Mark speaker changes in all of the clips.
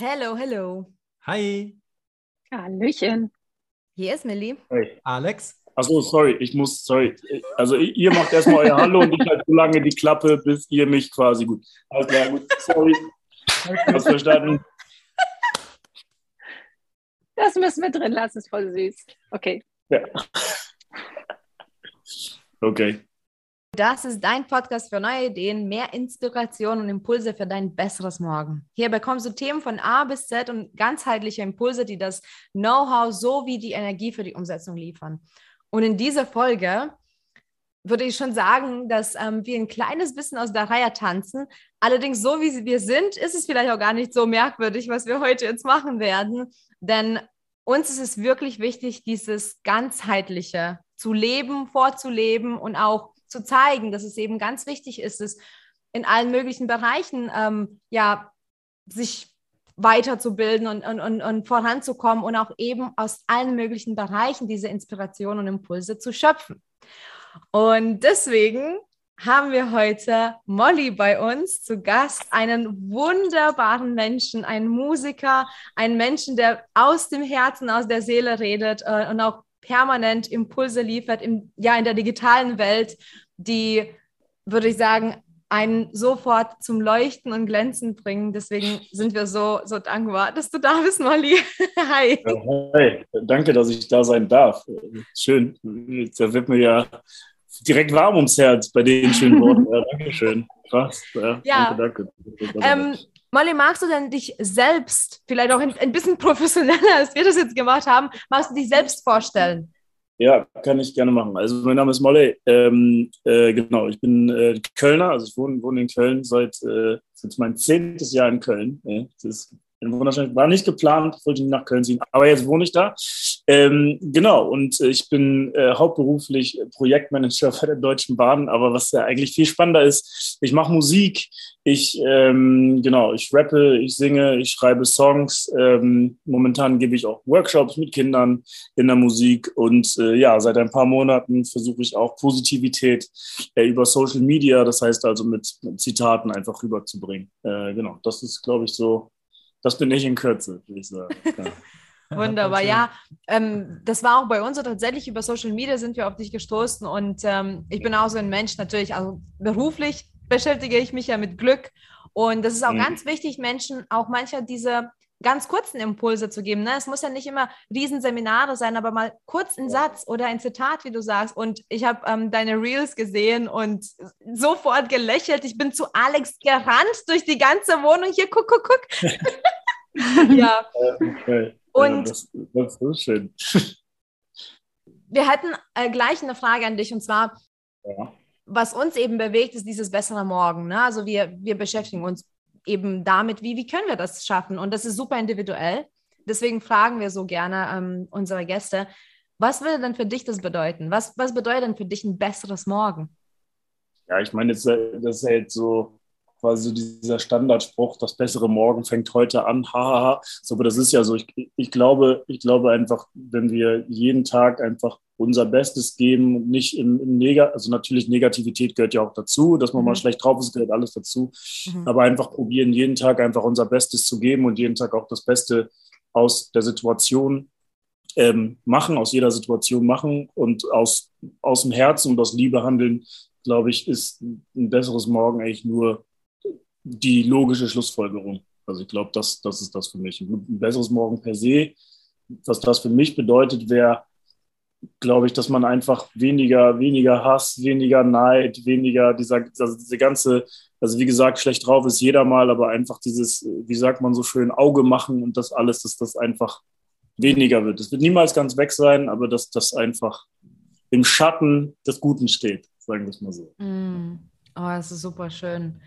Speaker 1: Hello, hello.
Speaker 2: Hi.
Speaker 3: Hallöchen.
Speaker 1: Hier ist Millie.
Speaker 2: Hey. Alex.
Speaker 4: Achso, sorry, ich muss, sorry. Also ihr macht erstmal euer Hallo und ich halte so lange die Klappe, bis ihr mich quasi gut. Alles klar, gut, sorry. Hast verstanden?
Speaker 3: Das müssen wir drin lassen, ist voll süß. Okay.
Speaker 4: Ja. Okay.
Speaker 1: Das ist dein Podcast für neue Ideen, mehr Inspiration und Impulse für dein besseres Morgen. Hier bekommst du Themen von A bis Z und ganzheitliche Impulse, die das Know-how sowie die Energie für die Umsetzung liefern. Und in dieser Folge würde ich schon sagen, dass ähm, wir ein kleines bisschen aus der Reihe tanzen. Allerdings, so wie wir sind, ist es vielleicht auch gar nicht so merkwürdig, was wir heute jetzt machen werden. Denn uns ist es wirklich wichtig, dieses ganzheitliche zu leben, vorzuleben und auch zu zeigen, dass es eben ganz wichtig ist, es in allen möglichen Bereichen ähm, ja sich weiterzubilden und, und, und, und voranzukommen und auch eben aus allen möglichen Bereichen diese Inspiration und Impulse zu schöpfen. Und deswegen haben wir heute Molly bei uns zu Gast, einen wunderbaren Menschen, einen Musiker, einen Menschen, der aus dem Herzen, aus der Seele redet äh, und auch permanent Impulse liefert, im, ja, in der digitalen Welt, die, würde ich sagen, einen sofort zum Leuchten und Glänzen bringen. Deswegen sind wir so, so dankbar, dass du da bist, Molly.
Speaker 4: Hi. Hi. Danke, dass ich da sein darf. Schön. Da wird mir ja direkt warm ums Herz bei den schönen Worten. Ja, Dankeschön. Krass. Ja,
Speaker 1: ja. Danke, danke. Ähm, Molly, magst du denn dich selbst, vielleicht auch ein, bisschen professioneller, als wir das jetzt gemacht haben, magst du dich selbst vorstellen?
Speaker 4: Ja, kann ich gerne machen. Also mein Name ist Molly. Ähm, äh, genau, ich bin äh, Kölner, also ich wohne, wohne in Köln seit äh, mein zehntes Jahr in Köln. Ja, das ist wunderschön. War nicht geplant, wollte ich nach Köln ziehen, aber jetzt wohne ich da. Ähm, genau, und ich bin äh, hauptberuflich Projektmanager bei der Deutschen Bahn, aber was ja eigentlich viel spannender ist, ich mache Musik, ich, ähm, genau, ich rappe, ich singe, ich schreibe Songs. Ähm, momentan gebe ich auch Workshops mit Kindern in der Musik und äh, ja, seit ein paar Monaten versuche ich auch Positivität äh, über Social Media, das heißt also mit, mit Zitaten einfach rüberzubringen. Äh, genau, das ist, glaube ich, so das bin ich in Kürze, würde ich sagen.
Speaker 1: Ja. Wunderbar, ja. Ähm, das war auch bei uns so tatsächlich über Social Media sind wir auf dich gestoßen und ähm, ich bin auch so ein Mensch natürlich, also beruflich beschäftige ich mich ja mit Glück und das ist auch mhm. ganz wichtig, Menschen auch mancher diese ganz kurzen Impulse zu geben. Ne? Es muss ja nicht immer Riesenseminare sein, aber mal kurz einen Satz oder ein Zitat, wie du sagst. Und ich habe ähm, deine Reels gesehen und sofort gelächelt. Ich bin zu Alex gerannt durch die ganze Wohnung. Hier, guck, guck, guck. ja. Okay. Und ja, das, das ist so schön. wir hatten äh, gleich eine Frage an dich und zwar, ja. was uns eben bewegt, ist dieses bessere Morgen. Ne? Also wir, wir beschäftigen uns eben damit, wie, wie können wir das schaffen? Und das ist super individuell. Deswegen fragen wir so gerne ähm, unsere Gäste, was würde denn für dich das bedeuten? Was, was bedeutet denn für dich ein besseres Morgen?
Speaker 4: Ja, ich meine, das ist ja jetzt so quasi dieser Standardspruch, das bessere Morgen fängt heute an, hahaha. So, aber das ist ja so, ich, ich, glaube, ich glaube einfach, wenn wir jeden Tag einfach unser Bestes geben und nicht im, im Neg also natürlich Negativität gehört ja auch dazu, dass man mhm. mal schlecht drauf ist, gehört alles dazu, mhm. aber einfach probieren, jeden Tag einfach unser Bestes zu geben und jeden Tag auch das Beste aus der Situation ähm, machen, aus jeder Situation machen und aus, aus dem Herzen und aus Liebe handeln, glaube ich, ist ein besseres Morgen eigentlich nur die logische Schlussfolgerung. Also ich glaube, das, das ist das für mich. Ein besseres Morgen per se. Was das für mich bedeutet, wäre, glaube ich, dass man einfach weniger, weniger Hass, weniger Neid, weniger dieser, also diese ganze, also wie gesagt, schlecht drauf ist jeder mal, aber einfach dieses, wie sagt man so schön, Auge machen und das alles, dass das einfach weniger wird. Es wird niemals ganz weg sein, aber dass das einfach im Schatten des Guten steht, sagen wir es mal so.
Speaker 1: Mm. Oh, das ist super schön.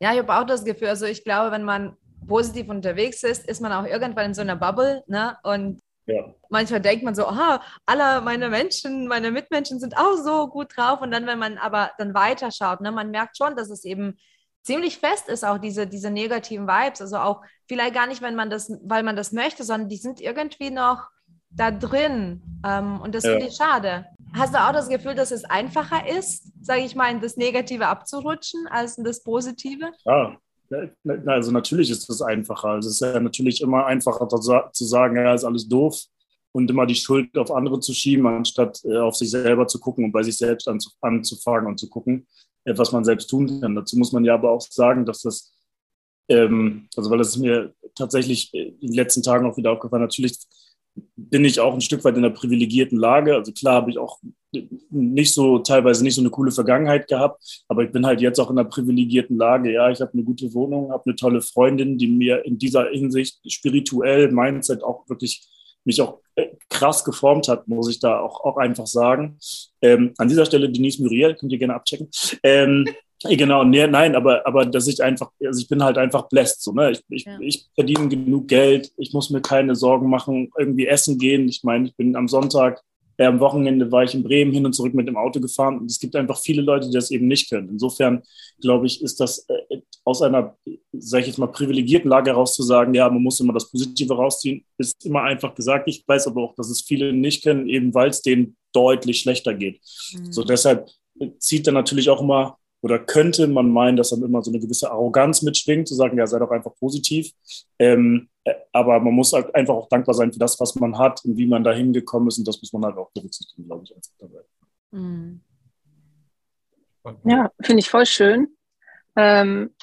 Speaker 1: Ja, ich habe auch das Gefühl, also ich glaube, wenn man positiv unterwegs ist, ist man auch irgendwann in so einer Bubble, ne? Und ja. manchmal denkt man so, aha, alle meine Menschen, meine Mitmenschen sind auch so gut drauf. Und dann, wenn man aber dann weiterschaut, ne, man merkt schon, dass es eben ziemlich fest ist, auch diese, diese negativen Vibes. Also auch vielleicht gar nicht, wenn man das, weil man das möchte, sondern die sind irgendwie noch da drin. Ähm, und das ja. finde ich schade. Hast du auch das Gefühl, dass es einfacher ist, sage ich mal, in das Negative abzurutschen als in das Positive?
Speaker 4: Ja, Also natürlich ist es einfacher. Es ist ja natürlich immer einfacher zu sagen, ja, ist alles doof und immer die Schuld auf andere zu schieben, anstatt äh, auf sich selber zu gucken und bei sich selbst anzufangen und zu gucken, äh, was man selbst tun kann. Dazu muss man ja aber auch sagen, dass das, ähm, also weil es mir tatsächlich in den letzten Tagen auch wieder aufgefallen, natürlich bin ich auch ein Stück weit in einer privilegierten Lage. Also klar habe ich auch nicht so, teilweise nicht so eine coole Vergangenheit gehabt, aber ich bin halt jetzt auch in einer privilegierten Lage. Ja, ich habe eine gute Wohnung, habe eine tolle Freundin, die mir in dieser Hinsicht spirituell, Mindset auch wirklich mich auch äh, krass geformt hat, muss ich da auch, auch einfach sagen. Ähm, an dieser Stelle Denise Muriel, könnt ihr gerne abchecken. Ähm, Genau, nee, nein, aber, aber dass ich einfach, also ich bin halt einfach blessed. So, ne? ich, ich, ja. ich verdiene genug Geld, ich muss mir keine Sorgen machen, irgendwie essen gehen. Ich meine, ich bin am Sonntag, äh, am Wochenende war ich in Bremen hin und zurück mit dem Auto gefahren und es gibt einfach viele Leute, die das eben nicht können. Insofern, glaube ich, ist das äh, aus einer, sage ich jetzt mal, privilegierten Lage heraus zu sagen, ja, man muss immer das Positive rausziehen, ist immer einfach gesagt. Ich weiß aber auch, dass es viele nicht können, eben weil es denen deutlich schlechter geht. Mhm. So deshalb zieht dann natürlich auch immer oder könnte man meinen, dass dann immer so eine gewisse Arroganz mitschwingt, zu sagen, ja, sei doch einfach positiv. Ähm, äh, aber man muss halt einfach auch dankbar sein für das, was man hat und wie man da hingekommen ist. Und das muss man halt auch berücksichtigen, glaube ich, als dabei.
Speaker 3: Mhm. Ja, finde ich voll schön. Ähm,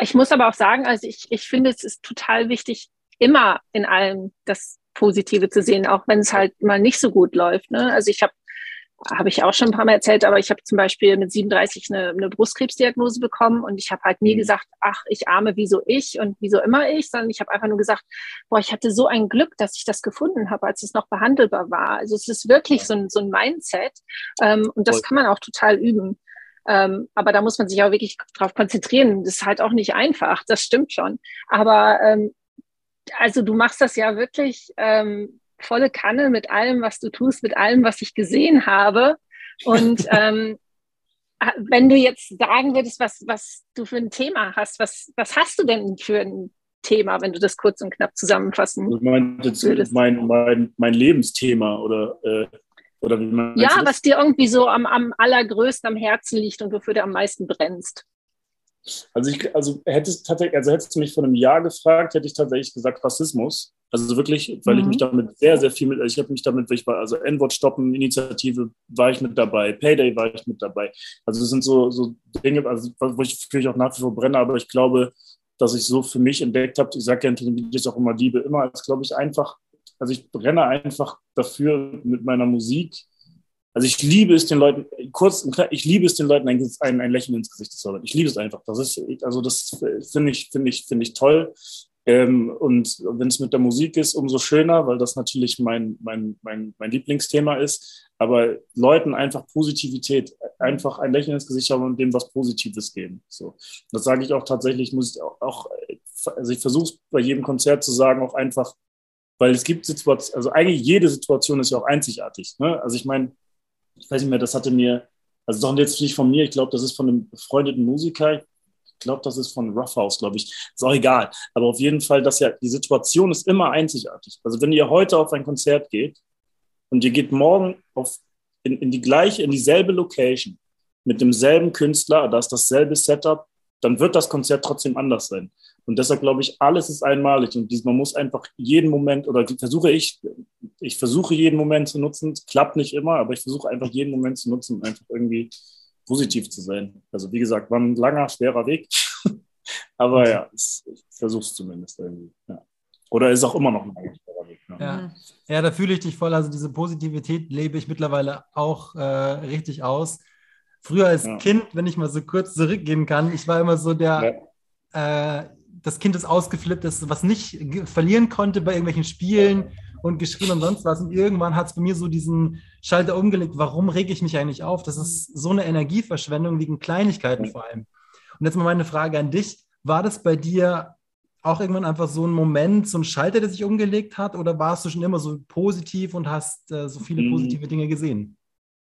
Speaker 3: ich muss aber auch sagen, also ich, ich finde, es ist total wichtig, immer in allem das Positive zu sehen, auch wenn es halt mal nicht so gut läuft. Ne? Also ich habe habe ich auch schon ein paar Mal erzählt, aber ich habe zum Beispiel mit 37 eine, eine Brustkrebsdiagnose bekommen und ich habe halt nie mhm. gesagt, ach, ich arme, wieso ich und wieso immer ich, sondern ich habe einfach nur gesagt, boah, ich hatte so ein Glück, dass ich das gefunden habe, als es noch behandelbar war. Also es ist wirklich so ein, so ein Mindset ähm, und das kann man auch total üben. Ähm, aber da muss man sich auch wirklich drauf konzentrieren. Das ist halt auch nicht einfach, das stimmt schon. Aber ähm, also du machst das ja wirklich ähm, volle Kanne mit allem, was du tust, mit allem, was ich gesehen habe. Und ähm, wenn du jetzt sagen würdest, was, was du für ein Thema hast, was, was hast du denn für ein Thema, wenn du das kurz und knapp zusammenfassen
Speaker 4: also würdest? Jetzt mein, mein, mein Lebensthema oder, äh, oder wie man
Speaker 3: Ja, was dir irgendwie so am, am allergrößten am Herzen liegt und wofür du am meisten brennst.
Speaker 4: Also, ich, also, hättest, also hättest du mich vor einem Jahr gefragt, hätte ich tatsächlich gesagt Rassismus. Also wirklich, weil mhm. ich mich damit sehr, sehr viel mit, also ich habe mich damit, ich war, also N-Wort stoppen Initiative war ich mit dabei, Payday war ich mit dabei. Also das sind so, so Dinge, also, wo ich natürlich auch nach wie vor brenne, aber ich glaube, dass ich so für mich entdeckt habe, ich sage ja in Videos auch immer Liebe, immer als glaube ich einfach, also ich brenne einfach dafür mit meiner Musik, also ich liebe es den Leuten, kurz und klar, ich liebe es den Leuten ein, ein, ein Lächeln ins Gesicht zu zaubern. Ich liebe es einfach. Das ist, also das finde ich, finde ich, finde ich toll. Ähm, und wenn es mit der Musik ist, umso schöner, weil das natürlich mein, mein, mein, mein Lieblingsthema ist. Aber Leuten einfach Positivität, einfach ein Lächeln ins Gesicht haben und dem was Positives geben. So. Das sage ich auch tatsächlich, muss ich auch, auch also ich versuche bei jedem Konzert zu sagen, auch einfach, weil es gibt Situationen, also eigentlich jede Situation ist ja auch einzigartig. Ne? Also ich meine, ich weiß nicht mehr, das hatte mir, also doch jetzt nicht von mir, ich glaube, das ist von einem befreundeten Musiker, glaube, das ist von Roughhouse, glaube ich. Ist auch egal. Aber auf jeden Fall, dass ja die Situation ist immer einzigartig. Also wenn ihr heute auf ein Konzert geht und ihr geht morgen auf, in, in die gleiche, in dieselbe Location mit demselben Künstler, da ist dasselbe Setup, dann wird das Konzert trotzdem anders sein. Und deshalb glaube ich, alles ist einmalig und man muss einfach jeden Moment oder versuche ich, ich versuche jeden Moment zu nutzen. Es klappt nicht immer, aber ich versuche einfach jeden Moment zu nutzen, um einfach irgendwie positiv zu sein. Also wie gesagt, war ein langer, schwerer Weg. aber ja, ich versuche es zumindest irgendwie. Ja. Oder ist auch immer noch ein langer, schwerer Weg.
Speaker 2: Ja. Ja. ja, da fühle ich dich voll. Also diese Positivität lebe ich mittlerweile auch äh, richtig aus. Früher als ja. Kind, wenn ich mal so kurz zurückgehen kann, ich war immer so der, äh, das Kind ist ausgeflippt, das was nicht verlieren konnte bei irgendwelchen Spielen und geschrien und sonst was. Und irgendwann hat es bei mir so diesen Schalter umgelegt, warum rege ich mich eigentlich auf? Das ist so eine Energieverschwendung wegen Kleinigkeiten vor allem. Und jetzt mal meine Frage an dich. War das bei dir auch irgendwann einfach so ein Moment, so ein Schalter, der sich umgelegt hat? Oder warst du schon immer so positiv und hast äh, so viele mhm. positive Dinge gesehen?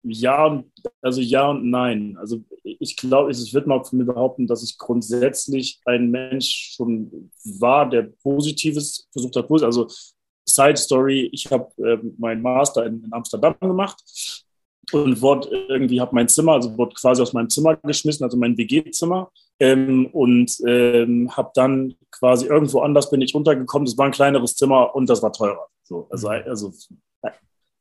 Speaker 4: Ja, und, also ja und nein. Also ich glaube, ich würde mal von mir behaupten, dass ich grundsätzlich ein Mensch schon war, der Positives versucht hat. Also Side Story, ich habe äh, meinen Master in, in, Amsterdam gemacht und wurde irgendwie habe mein Zimmer, also wurde quasi aus meinem Zimmer geschmissen, also mein WG-Zimmer, ähm, und ähm, habe dann quasi irgendwo anders bin ich runtergekommen. Das war ein kleineres Zimmer und das war teurer. So, also, also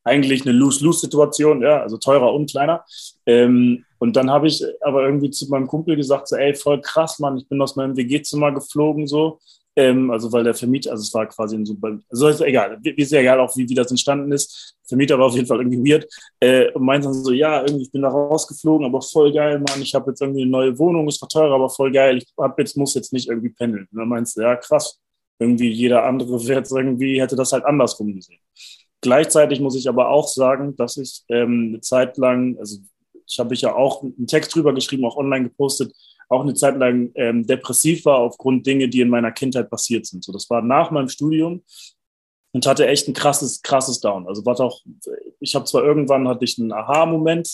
Speaker 4: eigentlich eine Lose-Lose-Situation, ja, also teurer und kleiner. Ähm, und dann habe ich aber irgendwie zu meinem Kumpel gesagt, so, ey, voll krass, Mann, ich bin aus meinem WG-Zimmer geflogen, so. Ähm, also weil der Vermieter, also es war quasi ein super, also ist egal, ist ja egal auch, wie, wie das entstanden ist. Vermieter war auf jeden Fall irgendwie weird äh, und meinte dann so, ja, irgendwie, ich bin da rausgeflogen, aber voll geil, Mann, ich habe jetzt irgendwie eine neue Wohnung, ist zwar teurer, aber voll geil, ich hab jetzt, muss jetzt nicht irgendwie pendeln. Und dann meinst du, ja, krass, irgendwie jeder andere wird irgendwie, hätte das halt andersrum gesehen. Gleichzeitig muss ich aber auch sagen, dass ich ähm, eine Zeit lang, also ich habe ich ja auch einen Text drüber geschrieben, auch online gepostet, auch eine Zeit lang ähm, depressiv war aufgrund Dinge, die in meiner Kindheit passiert sind. So, das war nach meinem Studium und hatte echt ein krasses, krasses Down. Also war auch, ich habe zwar irgendwann hatte ich einen Aha-Moment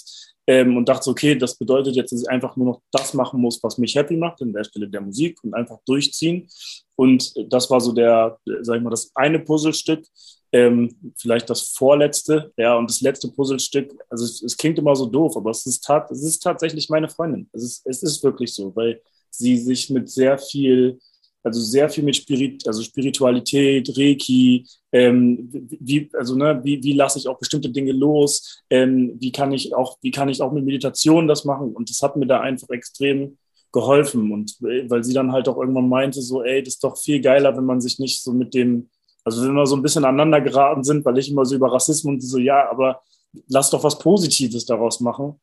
Speaker 4: ähm, und dachte, okay, das bedeutet jetzt, dass ich einfach nur noch das machen muss, was mich happy macht, an der Stelle der Musik und einfach durchziehen. Und das war so der, sag ich mal, das eine Puzzlestück ähm, vielleicht das vorletzte, ja, und das letzte Puzzlestück, also es, es, klingt immer so doof, aber es ist, tat, es ist tatsächlich meine Freundin. Es ist, es ist wirklich so, weil sie sich mit sehr viel, also sehr viel mit Spirit, also Spiritualität, Reiki, ähm, wie, also ne, wie, wie lasse ich auch bestimmte Dinge los, ähm, wie kann ich auch, wie kann ich auch mit Meditation das machen? Und das hat mir da einfach extrem geholfen. Und weil sie dann halt auch irgendwann meinte, so, ey, das ist doch viel geiler, wenn man sich nicht so mit dem also wenn wir so ein bisschen aneinander geraten sind, weil ich immer so über Rassismus und so, ja, aber lass doch was Positives daraus machen.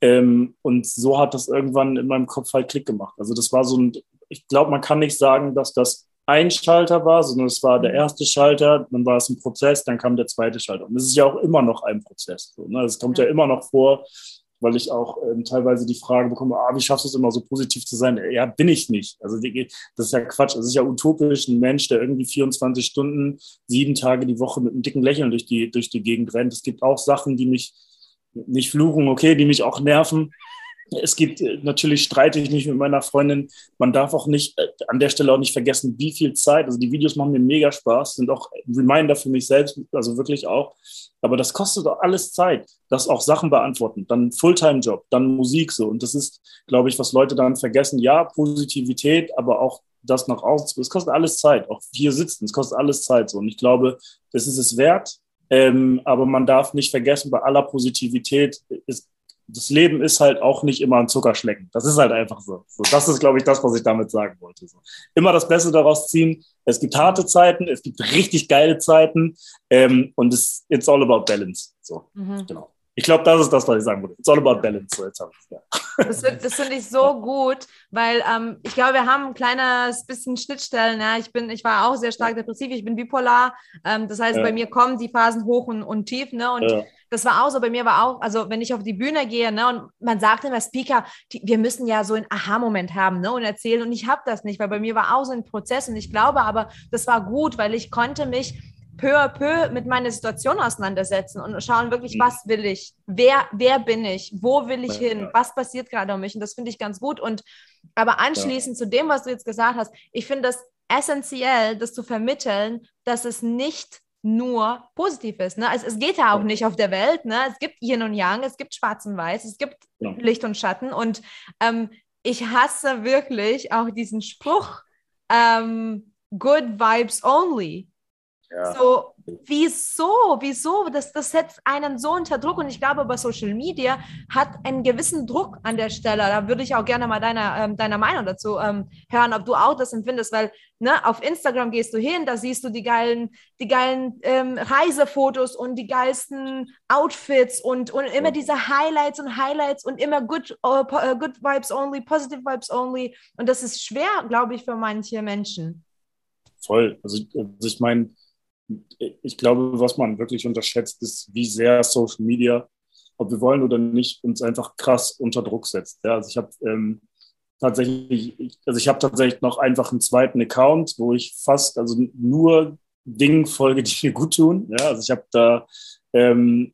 Speaker 4: Ähm, und so hat das irgendwann in meinem Kopf halt Klick gemacht. Also das war so ein, ich glaube, man kann nicht sagen, dass das ein Schalter war, sondern es war der erste Schalter, dann war es ein Prozess, dann kam der zweite Schalter. Und es ist ja auch immer noch ein Prozess. So, ne? Es kommt ja immer noch vor, weil ich auch ähm, teilweise die Frage bekomme, ah, wie schaffst du es immer so positiv zu sein? Ja, bin ich nicht. Also das ist ja Quatsch. Es ist ja utopisch, ein Mensch, der irgendwie 24 Stunden, sieben Tage die Woche mit einem dicken Lächeln durch die, durch die Gegend rennt. Es gibt auch Sachen, die mich nicht fluchen, okay, die mich auch nerven. Es gibt äh, natürlich streite ich nicht mit meiner Freundin. Man darf auch nicht äh, an der Stelle auch nicht vergessen, wie viel Zeit. Also die Videos machen mir mega Spaß, sind auch Reminder für mich selbst, also wirklich auch. Aber das kostet doch alles Zeit, das auch Sachen beantworten, dann Fulltime-Job, dann Musik so. Und das ist, glaube ich, was Leute dann vergessen. Ja, Positivität, aber auch das nach außen. Es kostet alles Zeit. Auch hier sitzen, es kostet alles Zeit so. Und ich glaube, das ist es wert. Ähm, aber man darf nicht vergessen, bei aller Positivität ist das Leben ist halt auch nicht immer ein Zuckerschlecken. Das ist halt einfach so. so das ist, glaube ich, das, was ich damit sagen wollte. So. Immer das Beste daraus ziehen. Es gibt harte Zeiten, es gibt richtig geile Zeiten ähm, und es it's all about balance. So, mhm. genau. Ich glaube, das ist das, was ich sagen wollte. It's all about balance. So, jetzt ja.
Speaker 1: Das, das finde ich so gut, weil ähm, ich glaube, wir haben ein kleines bisschen Schnittstellen. Ja? Ich, bin, ich war auch sehr stark depressiv, ich bin bipolar. Ähm, das heißt, ja. bei mir kommen die Phasen hoch und, und tief. Ne? Und ja. Das war auch so, bei mir war auch, also wenn ich auf die Bühne gehe ne, und man sagt immer, Speaker, die, wir müssen ja so einen Aha-Moment haben ne, und erzählen. Und ich habe das nicht, weil bei mir war auch so ein Prozess. Und ich glaube aber, das war gut, weil ich konnte mich peu à peu mit meiner Situation auseinandersetzen und schauen wirklich, mhm. was will ich, wer, wer bin ich, wo will ich hin, was passiert gerade um mich und das finde ich ganz gut und aber anschließend ja. zu dem, was du jetzt gesagt hast, ich finde das essentiell, das zu vermitteln, dass es nicht nur positiv ist. Ne? Es, es geht ja auch nicht auf der Welt. Ne? Es gibt Yin und Yang, es gibt Schwarz und Weiß, es gibt ja. Licht und Schatten. Und ähm, ich hasse wirklich auch diesen Spruch, ähm, Good Vibes Only. Ja. So, wieso? Wieso? Das, das setzt einen so unter Druck. Und ich glaube, bei Social Media hat einen gewissen Druck an der Stelle. Da würde ich auch gerne mal deine, ähm, deine Meinung dazu ähm, hören, ob du auch das empfindest, weil ne, auf Instagram gehst du hin, da siehst du die geilen, die geilen ähm, Reisefotos und die geilsten Outfits und, und immer diese Highlights und Highlights und immer good, uh, good Vibes only, positive Vibes only. Und das ist schwer, glaube ich, für manche Menschen.
Speaker 4: Voll. Also, also ich meine, ich glaube, was man wirklich unterschätzt, ist, wie sehr Social Media, ob wir wollen oder nicht, uns einfach krass unter Druck setzt. Ja, also ich habe ähm, tatsächlich, also ich habe tatsächlich noch einfach einen zweiten Account, wo ich fast, also nur Dingen folge, die mir gut tun. Ja, also ich habe da ähm,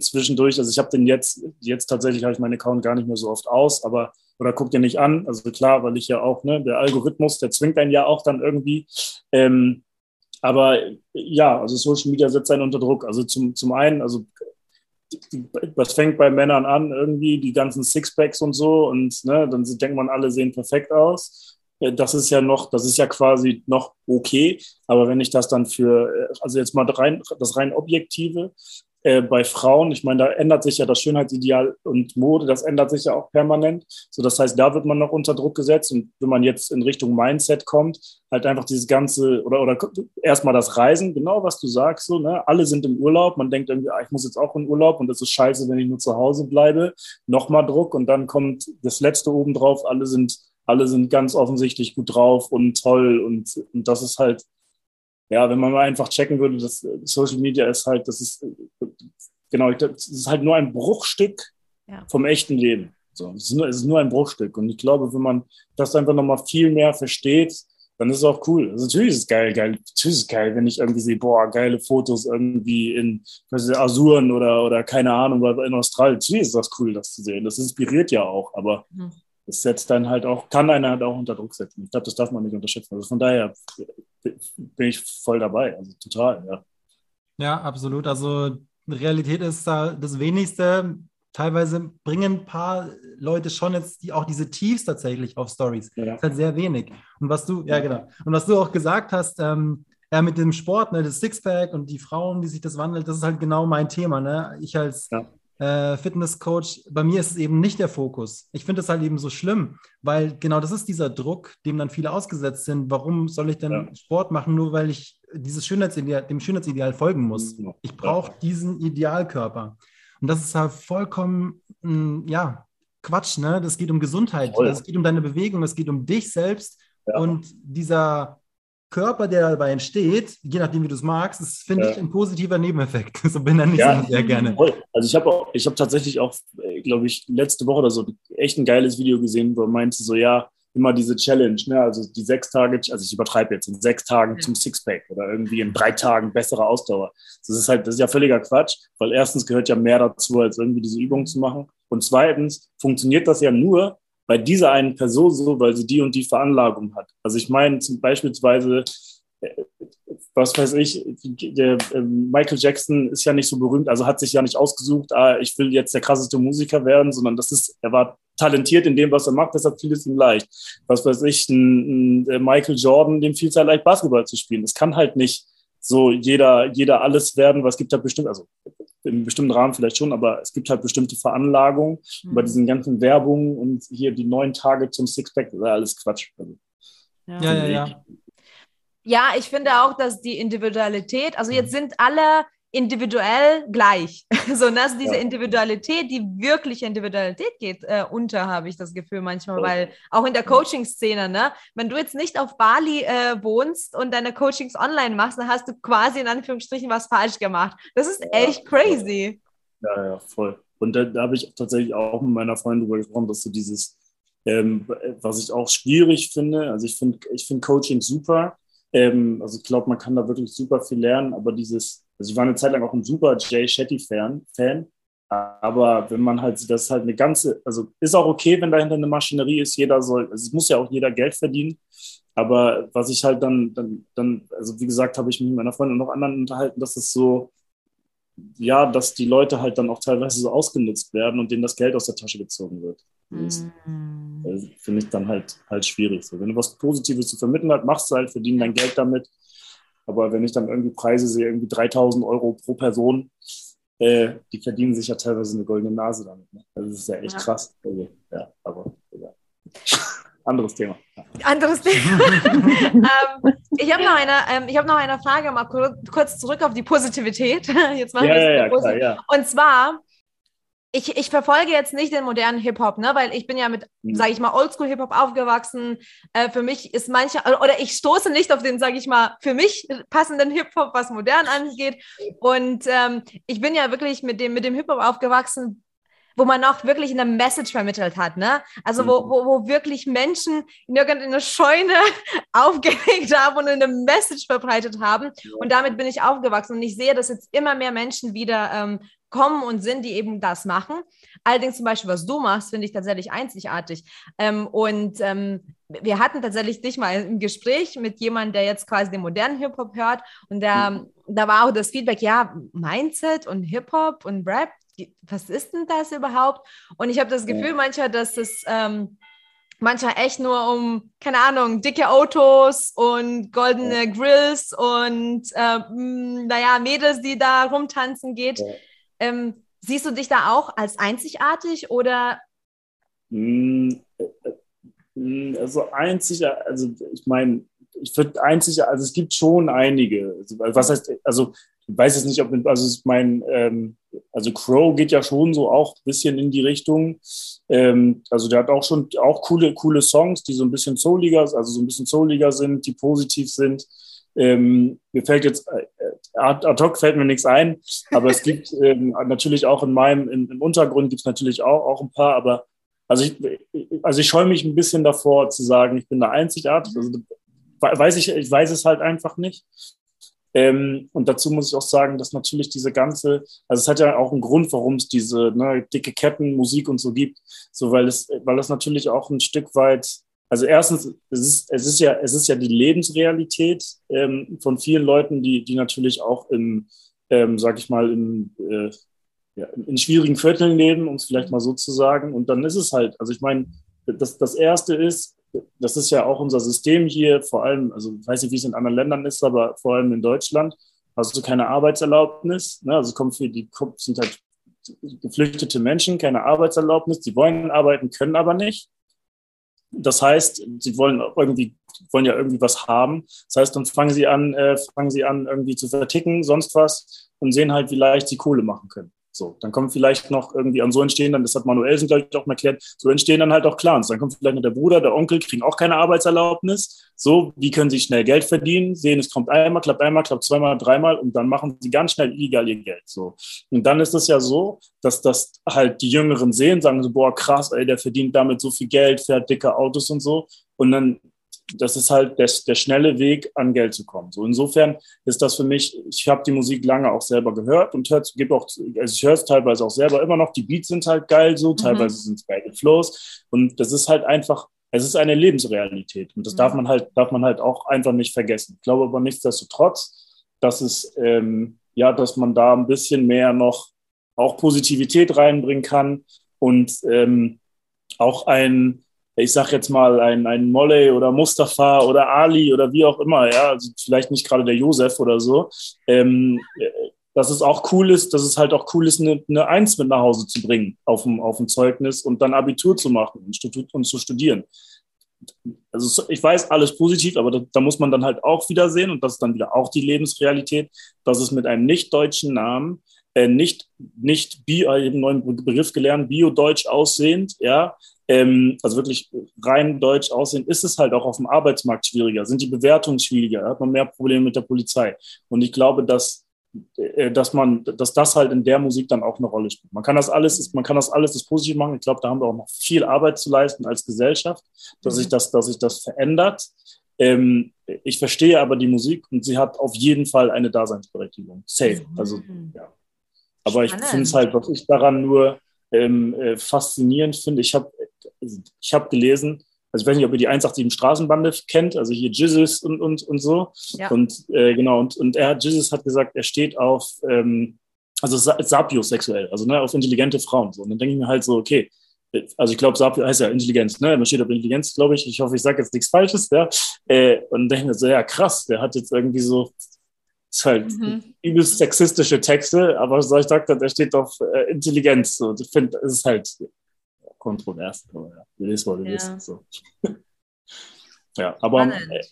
Speaker 4: zwischendurch, also ich habe den jetzt, jetzt tatsächlich habe ich meinen Account gar nicht mehr so oft aus, aber oder guckt den nicht an. Also klar, weil ich ja auch, ne, der Algorithmus, der zwingt einen ja auch dann irgendwie. Ähm, aber ja, also Social Media setzt einen unter Druck. Also zum, zum einen, also das fängt bei Männern an, irgendwie die ganzen Sixpacks und so und ne, dann denkt man, alle sehen perfekt aus. Äh, das ist ja noch, das ist ja quasi noch okay. Aber wenn ich das dann für, äh, also jetzt mal rein, das rein Objektive, äh, bei Frauen, ich meine, da ändert sich ja das Schönheitsideal und Mode, das ändert sich ja auch permanent. So, das heißt, da wird man noch unter Druck gesetzt. Und wenn man jetzt in Richtung Mindset kommt, halt einfach dieses ganze, oder, oder erstmal das Reisen, genau was du sagst, so, ne? Alle sind im Urlaub, man denkt irgendwie, ah, ich muss jetzt auch in Urlaub und das ist scheiße, wenn ich nur zu Hause bleibe. Nochmal Druck und dann kommt das letzte obendrauf, alle sind, alle sind ganz offensichtlich gut drauf und toll und, und das ist halt, ja, wenn man mal einfach checken würde, dass Social Media ist halt, das ist, genau, das ist halt nur ein Bruchstück ja. vom echten Leben. So, es, ist nur, es ist nur ein Bruchstück. Und ich glaube, wenn man das einfach nochmal viel mehr versteht, dann ist es auch cool. Also natürlich ist es geil, geil, natürlich ist es geil, wenn ich irgendwie sehe, boah, geile Fotos irgendwie in weiß Azuren oder, oder keine Ahnung, in Australien. Natürlich ist das cool, das zu sehen. Das inspiriert ja auch, aber mhm das setzt dann halt auch, kann einer halt auch unter Druck setzen. Ich glaube, das darf man nicht unterschätzen. Also von daher bin ich voll dabei, also total, ja.
Speaker 2: Ja, absolut. Also Realität ist da das Wenigste. Teilweise bringen ein paar Leute schon jetzt die, auch diese Tiefs tatsächlich auf Stories. Ja. Das ist halt sehr wenig. Und was du, ja genau. Und was du auch gesagt hast, ähm, ja, mit dem Sport, ne, das Sixpack und die Frauen, die sich das wandeln, das ist halt genau mein Thema. Ne? Ich als ja äh, Fitnesscoach, bei mir ist es eben nicht der Fokus. Ich finde das halt eben so schlimm, weil genau das ist dieser Druck, dem dann viele ausgesetzt sind. Warum soll ich denn ja. Sport machen, nur weil ich dieses Schönheitsideal, dem Schönheitsideal folgen muss? Ich brauche diesen Idealkörper. Und das ist halt vollkommen, mh, hm, ja, Quatsch, ne? Das geht um Gesundheit, es geht um deine Bewegung, es geht um dich selbst. Ja. Und dieser Körper, der dabei entsteht, je nachdem, wie du es magst, ist, finde ja. ich, ein positiver Nebeneffekt. So bin ich ja, sehr gerne.
Speaker 4: Voll. Also ich habe ich habe tatsächlich auch, äh, glaube ich, letzte Woche oder so echt ein geiles Video gesehen, wo er meinte so, ja, immer diese Challenge, ne? also die sechs Tage, also ich übertreibe jetzt, in sechs Tagen ja. zum Sixpack oder irgendwie in drei Tagen bessere Ausdauer. Das ist halt, das ist ja völliger Quatsch, weil erstens gehört ja mehr dazu, als irgendwie diese Übung zu machen. Und zweitens funktioniert das ja nur, bei dieser einen Person so, weil sie die und die Veranlagung hat. Also ich meine zum beispielsweise, äh, was weiß ich, der äh, Michael Jackson ist ja nicht so berühmt, also hat sich ja nicht ausgesucht, ah, ich will jetzt der krasseste Musiker werden, sondern das ist, er war talentiert in dem, was er macht, deshalb fiel es ihm leicht. Was weiß ich, ein, ein Michael Jordan, dem fiel es ja leicht, Basketball zu spielen. Das kann halt nicht so jeder, jeder alles werden, was gibt da bestimmt, also im bestimmten Rahmen vielleicht schon, aber es gibt halt bestimmte Veranlagungen mhm. bei diesen ganzen Werbungen und hier die neun Tage zum Sixpack, das ist alles Quatsch. Also,
Speaker 1: ja, ja, ja, ja. Ja, ich finde auch, dass die Individualität, also jetzt mhm. sind alle individuell gleich. so, ne? also diese ja. Individualität, die wirkliche Individualität geht äh, unter, habe ich das Gefühl manchmal, weil auch in der Coaching-Szene, ne? wenn du jetzt nicht auf Bali äh, wohnst und deine Coachings online machst, dann hast du quasi in Anführungsstrichen was falsch gemacht. Das ist ja, echt crazy.
Speaker 4: Ja, ja, voll. Und da, da habe ich tatsächlich auch mit meiner Freundin darüber gesprochen, dass du dieses, ähm, was ich auch schwierig finde, also ich finde ich find Coaching super, ähm, also ich glaube, man kann da wirklich super viel lernen, aber dieses, also ich war eine Zeit lang auch ein super Jay Shetty-Fan, Fan, aber wenn man halt, das ist halt eine ganze, also ist auch okay, wenn dahinter eine Maschinerie ist, jeder soll, also es muss ja auch jeder Geld verdienen, aber was ich halt dann, dann, dann also wie gesagt, habe ich mich mit meiner Freundin und noch anderen unterhalten, dass es so, ja, dass die Leute halt dann auch teilweise so ausgenutzt werden und denen das Geld aus der Tasche gezogen wird. Das finde ich dann halt, halt schwierig. So, wenn du was Positives zu vermitteln hast, machst du halt, verdienen dein Geld damit. Aber wenn ich dann irgendwie Preise sehe, irgendwie 3000 Euro pro Person, äh, die verdienen sich ja teilweise eine goldene Nase damit. Ne? Also das ist ja echt ja. krass. Also, ja, aber ja. anderes Thema.
Speaker 1: Anderes Thema. ähm, ich habe noch, eine, ähm, hab noch eine Frage, mal kurz zurück auf die Positivität. Jetzt machen
Speaker 4: ja, wir ja, ja, klar, ja.
Speaker 1: Und zwar, ich, ich verfolge jetzt nicht den modernen Hip-Hop, ne? weil ich bin ja mit, mhm. sage ich mal, Oldschool-Hip-Hop aufgewachsen. Äh, für mich ist mancher, oder ich stoße nicht auf den, sage ich mal, für mich passenden Hip-Hop, was modern angeht. Und ähm, ich bin ja wirklich mit dem, mit dem Hip-Hop aufgewachsen, wo man auch wirklich eine Message vermittelt hat, ne? Also wo, mhm. wo, wo wirklich Menschen in irgendeine Scheune aufgelegt haben und eine Message verbreitet haben. Und damit bin ich aufgewachsen. Und ich sehe, dass jetzt immer mehr Menschen wieder ähm, kommen und sind, die eben das machen. Allerdings zum Beispiel, was du machst, finde ich tatsächlich einzigartig. Ähm, und ähm, wir hatten tatsächlich dich mal im Gespräch mit jemandem, der jetzt quasi den modernen Hip-Hop hört. Und der, mhm. da war auch das Feedback, ja, Mindset und Hip-Hop und Rap, was ist denn das überhaupt? Und ich habe das Gefühl manchmal, dass es ähm, manchmal echt nur um, keine Ahnung, dicke Autos und goldene Grills und äh, naja, Mädels, die da rumtanzen geht. Ähm, siehst du dich da auch als einzigartig oder?
Speaker 4: Hm, äh, hm, also einzigartig, also ich meine, ich finde einzigartig, also es gibt schon einige. Also, was heißt, also ich weiß jetzt nicht, ob, also ich meine, ähm, also Crow geht ja schon so auch ein bisschen in die Richtung. Ähm, also der hat auch schon auch coole, coole Songs, die so ein bisschen souliger, also so ein bisschen souliger sind, die positiv sind. Ähm, mir fällt jetzt, äh, ad, hoc fällt mir nichts ein, aber es gibt ähm, natürlich auch in meinem, im, im Untergrund gibt es natürlich auch, auch ein paar, aber also ich, also ich scheue mich ein bisschen davor zu sagen, ich bin da einzigartig. Also weiß ich, ich weiß es halt einfach nicht. Ähm, und dazu muss ich auch sagen, dass natürlich diese ganze, also es hat ja auch einen Grund, warum es diese ne, dicke Ketten, Musik und so gibt, so weil es, weil es natürlich auch ein Stück weit, also erstens, es ist, es ist ja, es ist ja die Lebensrealität ähm, von vielen Leuten, die, die natürlich auch im, ähm, sag ich mal, in, äh, ja, in schwierigen Vierteln leben, um es vielleicht mal so zu sagen. Und dann ist es halt, also ich meine, das, das erste ist, das ist ja auch unser System hier, vor allem, also ich weiß nicht, wie es in anderen Ländern ist, aber vor allem in Deutschland, hast du keine Arbeitserlaubnis. Ne? Also kommen für die sind halt geflüchtete Menschen, keine Arbeitserlaubnis, die wollen arbeiten, können aber nicht. Das heißt, sie wollen irgendwie, wollen ja irgendwie was haben. Das heißt, dann fangen sie an, äh, fangen sie an, irgendwie zu verticken, sonst was und sehen halt, wie leicht sie Kohle machen können. So, dann kommen vielleicht noch irgendwie, und so entstehen dann, das hat Manuelsen, glaube ich, auch mal erklärt, so entstehen dann halt auch Clans. Dann kommt vielleicht noch der Bruder, der Onkel, kriegen auch keine Arbeitserlaubnis. So, wie können sie schnell Geld verdienen? Sehen, es kommt einmal, klappt einmal, klappt zweimal, dreimal und dann machen sie ganz schnell illegal ihr Geld. So. Und dann ist es ja so, dass das halt die Jüngeren sehen, sagen so, boah, krass, ey, der verdient damit so viel Geld, fährt dicke Autos und so. Und dann das ist halt der, der schnelle Weg, an Geld zu kommen. So insofern ist das für mich, ich habe die Musik lange auch selber gehört und hört, gebe auch, also ich höre es teilweise auch selber immer noch. Die Beats sind halt geil so, mhm. teilweise sind es geile Flows und das ist halt einfach, es ist eine Lebensrealität und das mhm. darf man halt, darf man halt auch einfach nicht vergessen. Ich glaube aber nichtsdestotrotz, dass es, ähm, ja, dass man da ein bisschen mehr noch auch Positivität reinbringen kann und ähm, auch ein, ich sag jetzt mal, ein, ein Molle oder Mustafa oder Ali oder wie auch immer, ja, also vielleicht nicht gerade der Josef oder so, ähm, dass es auch cool ist, dass es halt auch cool ist, eine, eine Eins mit nach Hause zu bringen auf dem, auf dem Zeugnis und dann Abitur zu machen und, und zu studieren. Also ich weiß alles positiv, aber da, da, muss man dann halt auch wieder sehen und das ist dann wieder auch die Lebensrealität, dass es mit einem nicht deutschen Namen äh, nicht, nicht Bio, ich habe einen neuen Begriff gelernt, Bio-Deutsch aussehend, ja, ähm, also wirklich rein deutsch aussehen, ist es halt auch auf dem Arbeitsmarkt schwieriger, sind die Bewertungen schwieriger, hat man mehr Probleme mit der Polizei. Und ich glaube, dass äh, dass man, dass das halt in der Musik dann auch eine Rolle spielt. Man kann das alles, man kann das alles das positiv machen. Ich glaube, da haben wir auch noch viel Arbeit zu leisten als Gesellschaft, dass sich mhm. das, dass sich das verändert. Ähm, ich verstehe aber die Musik und sie hat auf jeden Fall eine Daseinsberechtigung. Safe. Also, mhm. ja. Aber Spannend. ich finde es halt, was ich daran nur ähm, äh, faszinierend finde, ich habe ich hab gelesen, also ich weiß nicht, ob ihr die 187 Straßenbande kennt, also hier Jizzes und, und, und so. Ja. Und äh, genau, und, und er, Jizzes hat gesagt, er steht auf, ähm, also sapiosexuell, also ne, auf intelligente Frauen. So. Und dann denke ich mir halt so, okay, also ich glaube, Sapio heißt ja Intelligenz, ne? Man steht auf Intelligenz, glaube ich. Ich hoffe, ich sage jetzt nichts Falsches, ja. Äh, und denke mir so, ja, krass, der hat jetzt irgendwie so ist halt mhm. übelst sexistische Texte, aber so ich sagte, der steht auf äh, Intelligenz. Und ich finde, es ist halt kontrovers. Aber ja, wisst, was ihr wisst. So. ja, aber äh,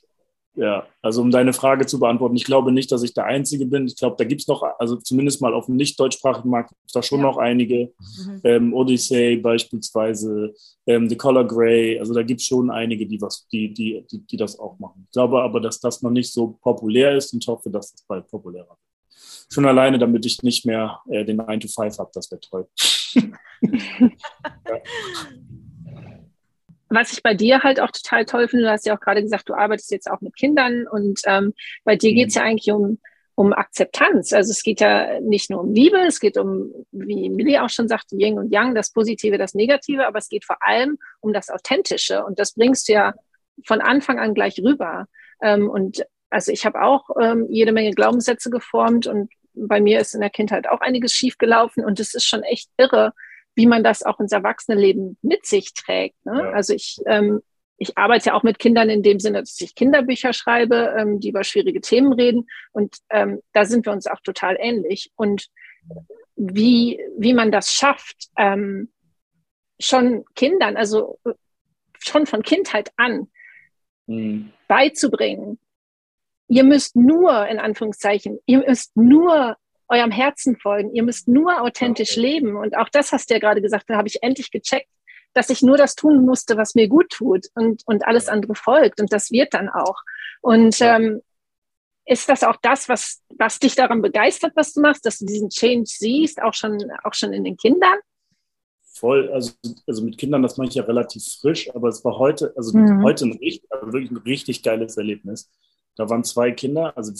Speaker 4: ja, also um deine Frage zu beantworten, ich glaube nicht, dass ich der Einzige bin. Ich glaube, da gibt es noch, also zumindest mal auf dem nicht deutschsprachigen Markt, gibt es da schon ja. noch einige. Mhm. Ähm, Odyssey beispielsweise, ähm, The Color Grey, also da gibt es schon einige, die, was, die, die, die, die, das auch machen. Ich glaube aber, dass das noch nicht so populär ist und hoffe, dass das bald populärer wird. Schon alleine, damit ich nicht mehr äh, den 9 to 5 habe, das wäre toll. ja.
Speaker 3: Was ich bei dir halt auch total toll finde, du hast ja auch gerade gesagt, du arbeitest jetzt auch mit Kindern und ähm, bei dir mhm. geht es ja eigentlich um, um Akzeptanz. Also es geht ja nicht nur um Liebe, es geht um, wie Millie auch schon sagte, Yin und Yang, das Positive, das Negative, aber es geht vor allem um das Authentische und das bringst du ja von Anfang an gleich rüber. Ähm, und also ich habe auch ähm, jede Menge Glaubenssätze geformt und bei mir ist in der Kindheit auch einiges schiefgelaufen und es ist schon echt irre, wie man das auch ins Erwachsenenleben mit sich trägt. Ne? Ja. Also ich, ähm, ich arbeite ja auch mit Kindern in dem Sinne, dass ich Kinderbücher schreibe, ähm, die über schwierige Themen reden. Und ähm, da sind wir uns auch total ähnlich. Und wie, wie man das schafft, ähm, schon Kindern, also schon von Kindheit an mhm. beizubringen, ihr müsst nur, in Anführungszeichen, ihr müsst nur eurem Herzen folgen, ihr müsst nur authentisch leben. Und auch das hast du ja gerade gesagt, da habe ich endlich gecheckt, dass ich nur das tun musste, was mir gut tut und, und alles andere folgt. Und das wird dann auch. Und ähm, ist das auch das, was, was dich daran begeistert, was du machst, dass du diesen Change siehst, auch schon, auch schon in den Kindern?
Speaker 4: Voll, also, also mit Kindern, das mache ich ja relativ frisch, aber es war heute, also mhm. heute ein richtig, also wirklich ein richtig geiles Erlebnis. Da waren zwei Kinder, also,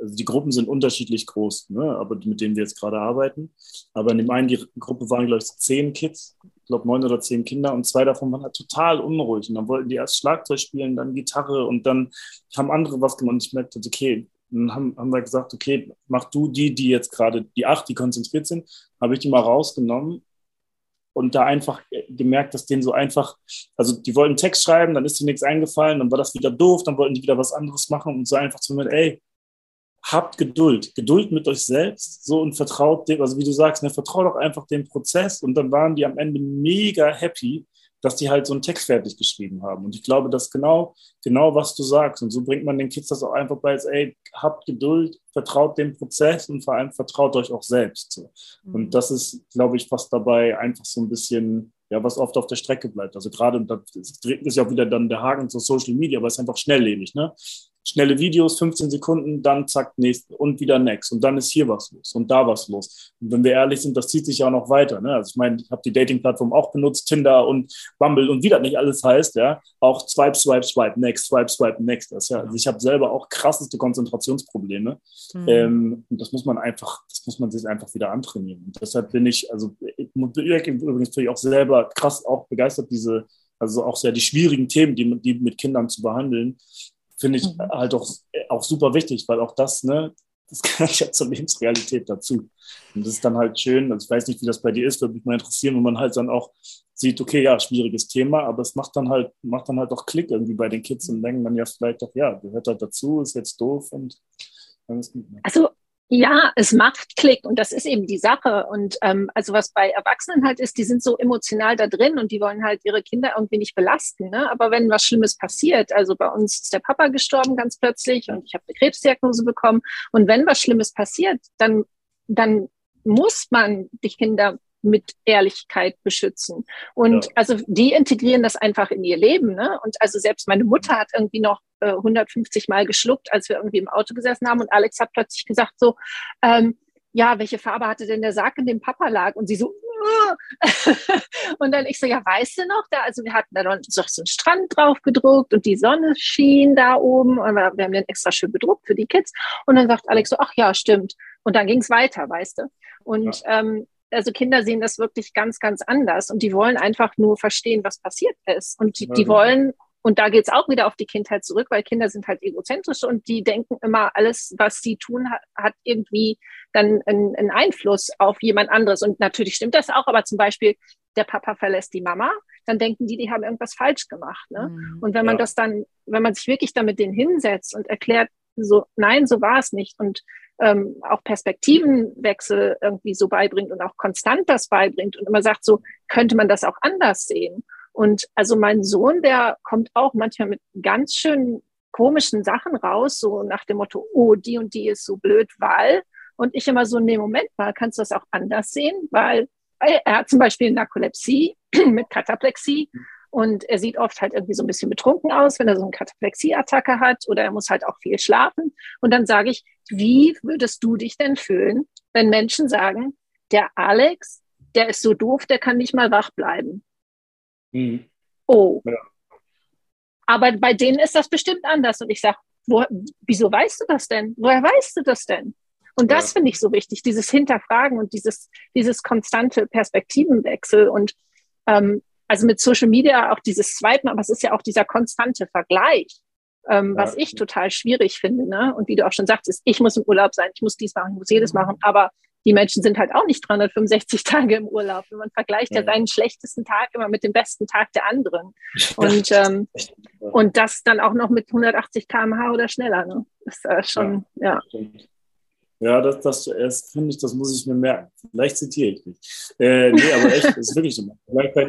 Speaker 4: also die Gruppen sind unterschiedlich groß, ne, aber mit denen wir jetzt gerade arbeiten. Aber in dem einen die Gruppe waren, glaube ich, zehn Kids, ich glaube neun oder zehn Kinder und zwei davon waren halt total unruhig. Und dann wollten die erst Schlagzeug spielen, dann Gitarre und dann haben andere was gemacht. Und ich merkte, okay, dann haben, haben wir gesagt, okay, mach du die, die jetzt gerade, die acht, die konzentriert sind, habe ich die mal rausgenommen und da einfach gemerkt, dass denen so einfach, also die wollten Text schreiben, dann ist ihnen nichts eingefallen, dann war das wieder doof, dann wollten die wieder was anderes machen und so einfach zu mir, ey, habt Geduld, Geduld mit euch selbst, so und vertraut dem, also wie du sagst, ne, vertraut doch einfach dem Prozess und dann waren die am Ende mega happy, dass die halt so einen Text fertig geschrieben haben. Und ich glaube, das genau, genau, was du sagst. Und so bringt man den Kids das auch einfach bei, ey, habt Geduld, vertraut dem Prozess und vor allem vertraut euch auch selbst. So. Mhm. Und das ist, glaube ich, fast dabei einfach so ein bisschen, ja, was oft auf der Strecke bleibt. Also gerade, und das ist ja auch wieder dann der Haken zu Social Media, aber es ist einfach schnelllebig, ne? Schnelle Videos, 15 Sekunden, dann zack, nächst und wieder next. Und dann ist hier was los und da was los. Und wenn wir ehrlich sind, das zieht sich ja auch noch weiter. Ne? Also ich meine, ich habe die Dating-Plattform auch benutzt, Tinder und Bumble und wie das nicht alles heißt, ja, auch Swipe, Swipe, Swipe, Next, Swipe, Swipe, Next. Das, ja, also ich habe selber auch krasseste Konzentrationsprobleme. Mhm. Ähm, und das muss man einfach, das muss man sich einfach wieder antrainieren. Und deshalb bin ich, also ich, übrigens natürlich auch selber krass auch begeistert, diese also auch sehr die schwierigen Themen, die, die mit Kindern zu behandeln, finde ich mhm. halt auch, auch super wichtig, weil auch das, ne, das gehört ja zur Lebensrealität dazu. Und das ist dann halt schön, also ich weiß nicht, wie das bei dir ist, würde mich mal interessieren, wenn man halt dann auch sieht, okay, ja, schwieriges Thema, aber es macht dann halt, macht dann halt auch Klick irgendwie bei den Kids und denken dann ja vielleicht doch, ja, gehört halt dazu, ist jetzt doof und dann ist gut.
Speaker 3: Ne? Also ja, es macht Klick und das ist eben die Sache. Und ähm, also was bei Erwachsenen halt ist, die sind so emotional da drin und die wollen halt ihre Kinder irgendwie nicht belasten. Ne? Aber wenn was Schlimmes passiert, also bei uns ist der Papa gestorben ganz plötzlich und ich habe eine Krebsdiagnose bekommen. Und wenn was Schlimmes passiert, dann, dann muss man die Kinder mit Ehrlichkeit beschützen. Und ja. also die integrieren das einfach in ihr Leben. Ne? Und also selbst meine Mutter hat irgendwie noch äh, 150 Mal geschluckt, als wir irgendwie im Auto gesessen haben. Und Alex hat plötzlich gesagt so, ähm, ja, welche Farbe hatte denn der Sarg, in dem Papa lag? Und sie so, und dann ich so, ja, weißt du noch, da, also wir hatten da noch so einen Strand drauf gedruckt und die Sonne schien da oben und wir, wir haben den extra schön bedruckt für die Kids. Und dann sagt Alex so, ach ja, stimmt. Und dann ging es weiter, weißt du. Und ja. ähm, also Kinder sehen das wirklich ganz, ganz anders und die wollen einfach nur verstehen, was passiert ist. Und die, die wollen, und da geht es auch wieder auf die Kindheit zurück, weil Kinder sind halt egozentrisch und die denken immer, alles, was sie tun, hat, hat irgendwie dann einen, einen Einfluss auf jemand anderes. Und natürlich stimmt das auch, aber zum Beispiel der Papa verlässt die Mama, dann denken die, die haben irgendwas falsch gemacht. Ne? Mhm, und wenn man ja. das dann, wenn man sich wirklich damit denen hinsetzt und erklärt, so, nein, so war es nicht. Und ähm, auch Perspektivenwechsel irgendwie so beibringt und auch konstant das beibringt und immer sagt, so könnte man das auch anders sehen. Und also mein Sohn, der kommt auch manchmal mit ganz schön komischen Sachen raus, so nach dem Motto, oh, die und die ist so blöd, weil. Und ich immer so, nee, Moment mal, kannst du das auch anders sehen? Weil er hat zum Beispiel Narkolepsie mit Kataplexie und er sieht oft halt irgendwie so ein bisschen betrunken aus, wenn er so eine Kataplexie-Attacke hat oder er muss halt auch viel schlafen. Und dann sage ich, wie würdest du dich denn fühlen, wenn Menschen sagen, der Alex, der ist so doof, der kann nicht mal wach bleiben. Mhm. Oh. Ja. Aber bei denen ist das bestimmt anders. Und ich sage, wieso weißt du das denn? Woher weißt du das denn? Und das ja. finde ich so wichtig, dieses Hinterfragen und dieses, dieses konstante Perspektivenwechsel. Und ähm, also mit Social Media auch dieses Swipen, aber es ist ja auch dieser konstante Vergleich. Ähm, ja. Was ich total schwierig finde. Ne? Und wie du auch schon sagst, ich muss im Urlaub sein, ich muss dies machen, ich muss jedes mhm. machen. Aber die Menschen sind halt auch nicht 365 Tage im Urlaub. Und man vergleicht ja, ja seinen schlechtesten Tag immer mit dem besten Tag der anderen. Und, ähm, und das dann auch noch mit 180 km/h oder schneller. Ne? Das ist äh, schon, ja. ja.
Speaker 4: Ja, das, das, das finde ich, das muss ich mir merken. Vielleicht zitiere ich mich. Äh, nee, aber echt, das ist wirklich so.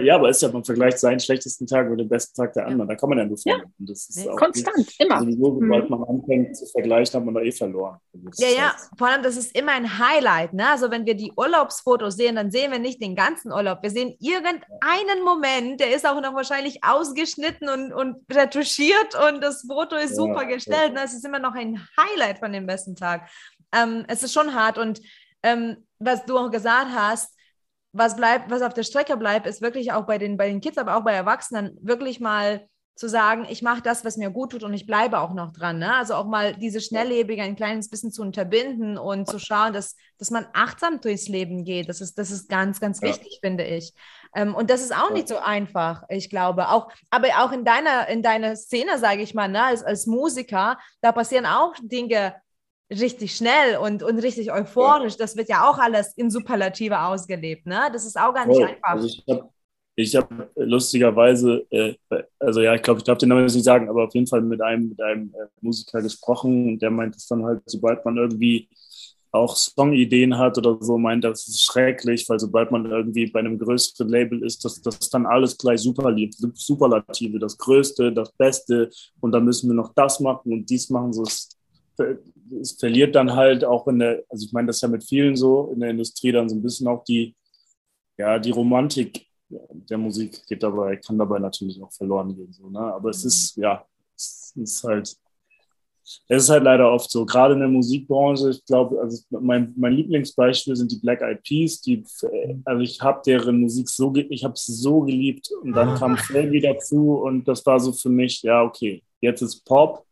Speaker 4: Ja, aber ist ja, man vergleicht seinen schlechtesten Tag mit dem besten Tag der anderen. Da kann man ja nur
Speaker 3: vornehmen. Ja. Das ist auch Konstant, nicht, immer.
Speaker 4: Sowieso, sobald mhm. man anfängt zu vergleichen, hat man da eh verloren.
Speaker 1: Ja, ja, vor allem, das ist immer ein Highlight. Ne? Also, wenn wir die Urlaubsfotos sehen, dann sehen wir nicht den ganzen Urlaub. Wir sehen irgendeinen Moment, der ist auch noch wahrscheinlich ausgeschnitten und, und retuschiert und das Foto ist super ja, gestellt. Ne? Es ist immer noch ein Highlight von dem besten Tag ähm, es ist schon hart. Und ähm, was du auch gesagt hast, was bleibt, was auf der Strecke bleibt, ist wirklich auch bei den, bei den Kids, aber auch bei Erwachsenen, wirklich mal zu sagen, ich mache das, was mir gut tut und ich bleibe auch noch dran. Ne? Also auch mal diese Schnelllebige ein kleines bisschen zu unterbinden und zu schauen, dass, dass man achtsam durchs Leben geht. Das ist, das ist ganz, ganz ja. wichtig, finde ich. Ähm, und das ist auch nicht so einfach, ich glaube. Auch, aber auch in deiner, in deiner Szene, sage ich mal, ne, als, als Musiker, da passieren auch Dinge, richtig schnell und, und richtig euphorisch. Ja. Das wird ja auch alles in Superlative ausgelebt. Ne? Das ist auch gar nicht Voll. einfach.
Speaker 4: Also ich habe ich hab lustigerweise, äh, also ja, ich glaube, ich darf den Namen nicht sagen, aber auf jeden Fall mit einem, mit einem äh, Musiker gesprochen und der meint es dann halt, sobald man irgendwie auch Songideen hat oder so, meint das ist schrecklich, weil sobald man irgendwie bei einem größeren Label ist, das, das ist dann alles gleich super Superlative, das Größte, das Beste und dann müssen wir noch das machen und dies machen, so ist es verliert dann halt auch in der, also ich meine, das ist ja mit vielen so in der Industrie dann so ein bisschen auch die, ja, die Romantik der Musik geht dabei, kann dabei natürlich auch verloren gehen. So, ne? Aber es ist, ja, es ist halt, es ist halt leider oft so, gerade in der Musikbranche, ich glaube, also mein, mein Lieblingsbeispiel sind die Black Eyed Peas, die, also ich habe deren Musik so, ich habe sie so geliebt und dann kam Felby dazu und das war so für mich, ja, okay, jetzt ist Pop,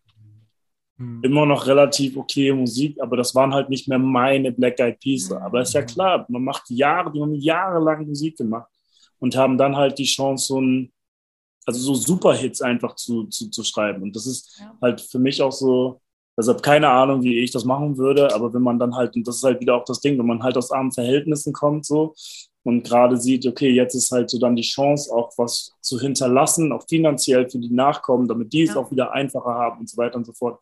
Speaker 4: hm. Immer noch relativ okay Musik, aber das waren halt nicht mehr meine Black Eyed Peas. Hm. Aber ist ja klar, man macht Jahre, die haben jahrelang Musik gemacht und haben dann halt die Chance, so ein, also so Superhits einfach zu, zu, zu schreiben. Und das ist ja. halt für mich auch so, also habe keine Ahnung, wie ich das machen würde, aber wenn man dann halt, und das ist halt wieder auch das Ding, wenn man halt aus armen Verhältnissen kommt so und gerade sieht, okay, jetzt ist halt so dann die Chance, auch was zu hinterlassen, auch finanziell für die Nachkommen, damit die es auch wieder einfacher haben und so weiter und so fort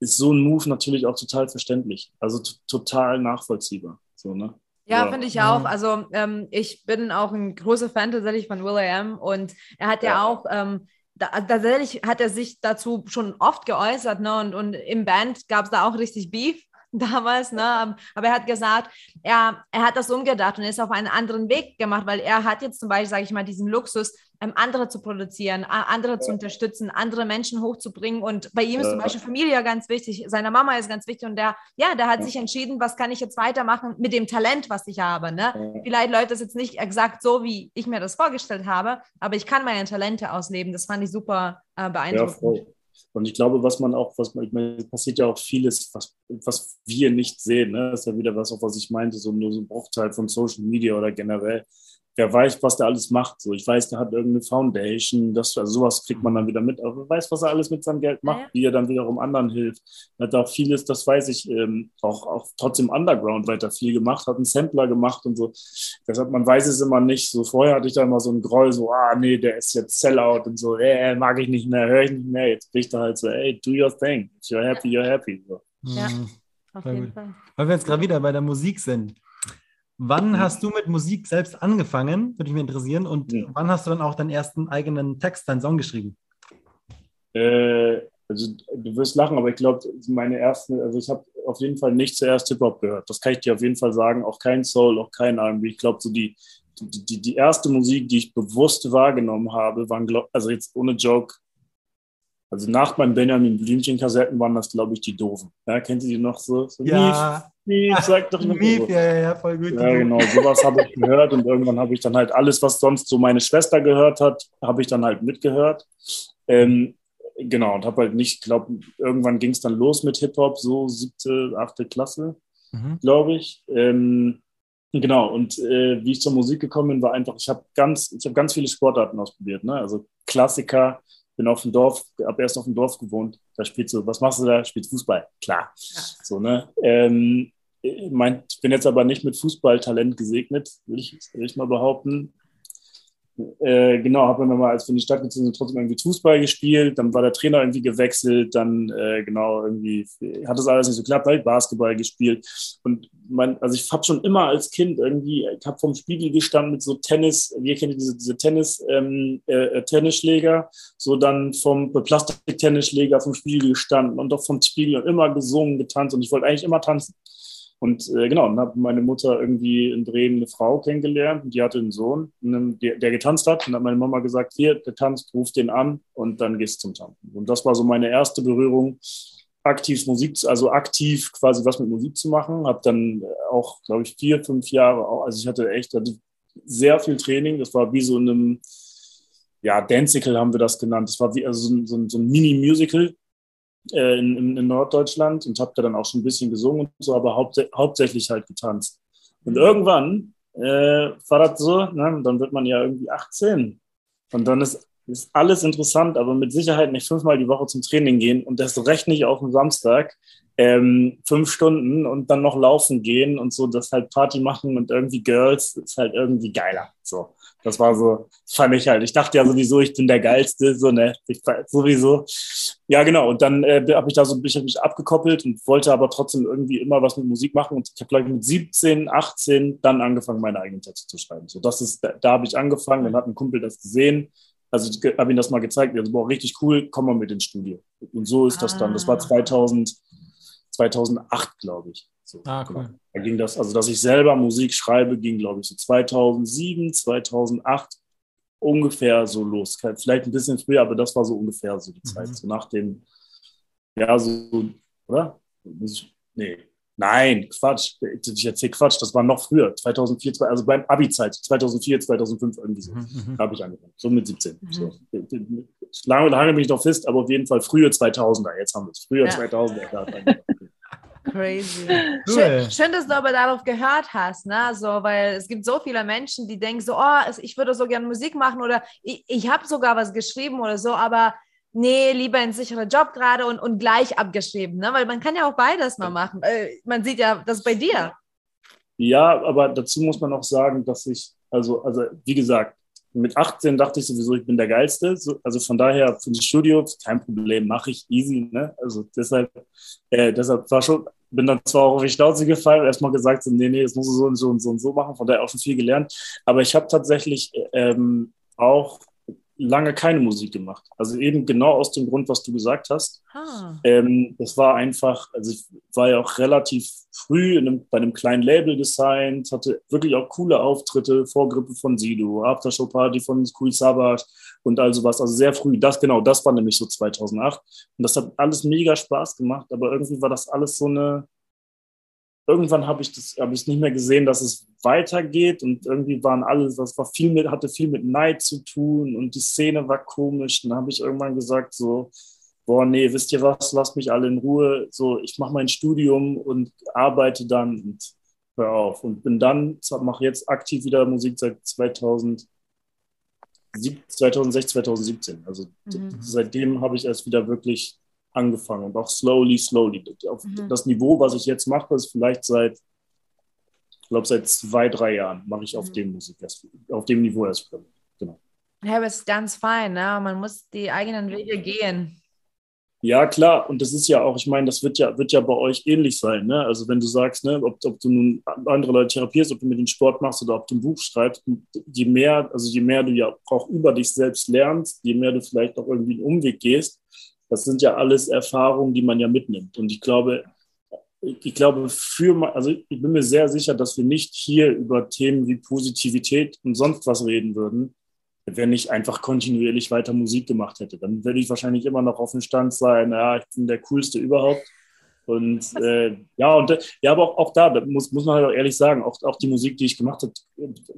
Speaker 4: ist so ein Move natürlich auch total verständlich. Also total nachvollziehbar. So, ne?
Speaker 1: Ja, ja. finde ich auch. Also ähm, ich bin auch ein großer Fan tatsächlich von Will.i.am und er hat ja, ja auch, ähm, da, tatsächlich hat er sich dazu schon oft geäußert, ne? Und, und im Band gab es da auch richtig Beef damals, ne? Aber er hat gesagt, er, er hat das umgedacht und ist auf einen anderen Weg gemacht, weil er hat jetzt zum Beispiel, sage ich mal, diesen Luxus, ähm, andere zu produzieren, andere ja. zu unterstützen, andere Menschen hochzubringen. Und bei ihm ist zum Beispiel Familie ganz wichtig, seine Mama ist ganz wichtig und der, ja, der hat ja. sich entschieden, was kann ich jetzt weitermachen mit dem Talent, was ich habe. Ne? Ja. Vielleicht läuft das jetzt nicht exakt so, wie ich mir das vorgestellt habe, aber ich kann meine Talente ausleben. Das fand ich super äh, beeindruckend.
Speaker 4: Und ich glaube, was man auch, was meine, passiert ja auch vieles, was, was wir nicht sehen. Ne? Das ist ja wieder was, auf was ich meinte, so nur so ein Bruchteil von Social Media oder generell wer weiß, was der alles macht. So, ich weiß, der hat irgendeine Foundation, das, also sowas kriegt man dann wieder mit, aber wer weiß, was er alles mit seinem Geld macht, ja. wie er dann wiederum anderen hilft. Er hat auch vieles, das weiß ich, ähm, auch, auch trotzdem Underground weiter viel gemacht, hat einen Sampler gemacht und so. Deshalb, man weiß es immer nicht. So vorher hatte ich da immer so einen Groll, so, ah, nee, der ist jetzt Sellout und so, äh, mag ich nicht mehr, höre ich nicht mehr. Jetzt bin ich da halt so, ey, do your thing. If you're happy, you're happy. So.
Speaker 2: Ja, mhm. auf jeden Fall. Weil wir jetzt gerade wieder bei der Musik sind. Wann hast du mit Musik selbst angefangen? Würde mich interessieren. Und ja. wann hast du dann auch deinen ersten eigenen Text, deinen Song geschrieben?
Speaker 4: Äh, also du wirst lachen, aber ich glaube, meine ersten, also ich habe auf jeden Fall nicht zuerst Hip-Hop gehört. Das kann ich dir auf jeden Fall sagen. Auch kein Soul, auch kein R&B. Ich glaube, so die, die, die, die erste Musik, die ich bewusst wahrgenommen habe, waren, also jetzt ohne Joke, also nach meinen Benjamin Blümchen-Kassetten waren das, glaube ich, die Doofen. Ja, kennt ihr die noch so? so
Speaker 2: ja. Mief, sag doch Mief, ja, ja, ja, voll gut.
Speaker 4: Ja, genau, sowas habe ich gehört und irgendwann habe ich dann halt alles, was sonst so meine Schwester gehört hat, habe ich dann halt mitgehört. Ähm, genau, und habe halt nicht, glaube irgendwann ging es dann los mit Hip-Hop, so siebte, achte Klasse, mhm. glaube ich. Ähm, genau, und äh, wie ich zur Musik gekommen bin, war einfach, ich habe ganz, ich habe ganz viele Sportarten ausprobiert, ne? also Klassiker, bin auf dem Dorf, habe erst auf dem Dorf gewohnt. Da spielst du, was machst du da? Spielst Fußball. Klar. Ja. So, ne? Ähm, ich, mein, ich bin jetzt aber nicht mit Fußballtalent gesegnet, will ich, will ich mal behaupten. Äh, genau, habe dann mal, als wir in die Stadt gezogen sind, trotzdem irgendwie Fußball gespielt. Dann war der Trainer irgendwie gewechselt. Dann, äh, genau, irgendwie hat das alles nicht so geklappt. habe ich Basketball gespielt. Und mein, also ich habe schon immer als Kind irgendwie, ich habe vom Spiegel gestanden mit so Tennis, wir kennen diese, diese Tennis, ähm, äh, äh Tennisschläger, so dann vom Plastik-Tennisschläger vom Spiegel gestanden und auch vom Spiegel und immer gesungen, getanzt. Und ich wollte eigentlich immer tanzen. Und äh, genau, dann hat meine Mutter irgendwie in Bremen eine Frau kennengelernt und die hatte einen Sohn, der, der getanzt hat. Und dann hat meine Mama gesagt, hier, der tanzt, ruf den an und dann gehst du zum Tanzen. Und das war so meine erste Berührung, aktiv Musik, also aktiv quasi was mit Musik zu machen. Habe dann auch, glaube ich, vier, fünf Jahre, also ich hatte echt hatte sehr viel Training. Das war wie so in einem, ja, Dancical haben wir das genannt. Das war wie also so, so, so ein Mini-Musical äh, in, in, Norddeutschland und habe da dann auch schon ein bisschen gesungen und so, aber haupts hauptsächlich halt getanzt. Und mhm. irgendwann äh, war das so, ne, dann wird man ja irgendwie 18. Und dann ist, ist alles interessant, aber mit Sicherheit nicht fünfmal die Woche zum Training gehen und das recht nicht auf dem Samstag. Ähm, fünf Stunden und dann noch laufen gehen und so, das halt Party machen und irgendwie Girls ist halt irgendwie geiler. So. Das war so, das fand ich halt. Ich dachte ja sowieso, ich bin der Geilste, so, ne? Ich, sowieso. Ja, genau. Und dann äh, habe ich da so ein bisschen mich abgekoppelt und wollte aber trotzdem irgendwie immer was mit Musik machen. Und ich habe, glaube ich, mit 17, 18 dann angefangen, meine eigenen Texte zu schreiben. So, das ist, da, da habe ich angefangen. Dann hat ein Kumpel das gesehen. Also ich habe ihm das mal gezeigt. Also, boah, richtig cool, komm mal mit ins Studio. Und so ist das dann. Das war 2000, ah. 2008, glaube ich. So, ah, cool. Genau. Da ging das, also dass ich selber Musik schreibe, ging, glaube ich, so 2007, 2008 ungefähr so los. Vielleicht ein bisschen früher, aber das war so ungefähr so die mhm. Zeit. So nach dem, ja, so, oder? Nee, nein, Quatsch. Ich erzähle Quatsch, das war noch früher, 2004, also beim Abi-Zeit, 2004, 2005, irgendwie so. Mhm, mhm. habe ich angefangen, so mit 17. Mhm. So. Lange, lange bin ich noch fest, aber auf jeden Fall frühe 2000er, jetzt haben wir es. Früher ja. 2000er.
Speaker 1: Crazy. Cool. Schön, schön, dass du aber darauf gehört hast, ne? So, weil es gibt so viele Menschen, die denken so, oh, ich würde so gerne Musik machen oder ich, ich habe sogar was geschrieben oder so, aber nee, lieber ein sicherer Job gerade und, und gleich abgeschrieben, ne? Weil man kann ja auch beides mal machen. Man sieht ja das bei dir.
Speaker 4: Ja, aber dazu muss man auch sagen, dass ich, also, also wie gesagt, mit 18 dachte ich sowieso, ich bin der Geilste. Also von daher für das Studio kein Problem, mache ich easy. Ne? Also deshalb, äh, deshalb war schon, bin dann zwar auch auf die Schnauze gefallen, erstmal gesagt, so, nee, nee, das musst du so und so und so und so machen, von daher auch schon viel gelernt. Aber ich habe tatsächlich ähm, auch lange keine Musik gemacht. Also eben genau aus dem Grund, was du gesagt hast. Ah. Ähm, das war einfach, also ich war ja auch relativ früh einem, bei einem kleinen Label designt, hatte wirklich auch coole Auftritte, Vorgrippe von Sido, Aftershow-Party von Cool Savage und all sowas. Also sehr früh. Das genau, das war nämlich so 2008. Und das hat alles mega Spaß gemacht, aber irgendwie war das alles so eine, irgendwann habe ich das habe ich nicht mehr gesehen, dass es weitergeht und irgendwie waren alle, das war viel mit, hatte viel mit Neid zu tun und die Szene war komisch. Dann habe ich irgendwann gesagt so, boah, nee, wisst ihr was, lasst mich alle in Ruhe. So, ich mache mein Studium und arbeite dann und hör auf. Und bin dann, mache jetzt aktiv wieder Musik seit 2000, 2006, 2017. Also mhm. seitdem habe ich erst wieder wirklich angefangen und auch slowly, slowly. Auf mhm. Das Niveau, was ich jetzt mache, ist vielleicht seit, ich glaube, seit zwei, drei Jahren mache ich auf mhm. dem Musik erst, auf dem Niveau erst. Genau.
Speaker 1: Ja, aber es ist ganz fein, ne? Man muss die eigenen Wege gehen.
Speaker 4: Ja, klar. Und das ist ja auch, ich meine, das wird ja, wird ja bei euch ähnlich sein. Ne? Also wenn du sagst, ne, ob, ob du nun andere Leute therapierst, ob du mit dem Sport machst oder ob du ein Buch schreibst, je mehr, also je mehr du ja auch über dich selbst lernst, je mehr du vielleicht auch irgendwie einen Umweg gehst, das sind ja alles Erfahrungen, die man ja mitnimmt. Und ich glaube, ich glaube, für, also ich bin mir sehr sicher, dass wir nicht hier über Themen wie Positivität und sonst was reden würden, wenn ich einfach kontinuierlich weiter Musik gemacht hätte. Dann würde ich wahrscheinlich immer noch auf dem Stand sein, ja, ich bin der coolste überhaupt. Und äh, ja, und ja, aber auch, auch da, da muss, muss man halt auch ehrlich sagen, auch, auch die Musik, die ich gemacht habe,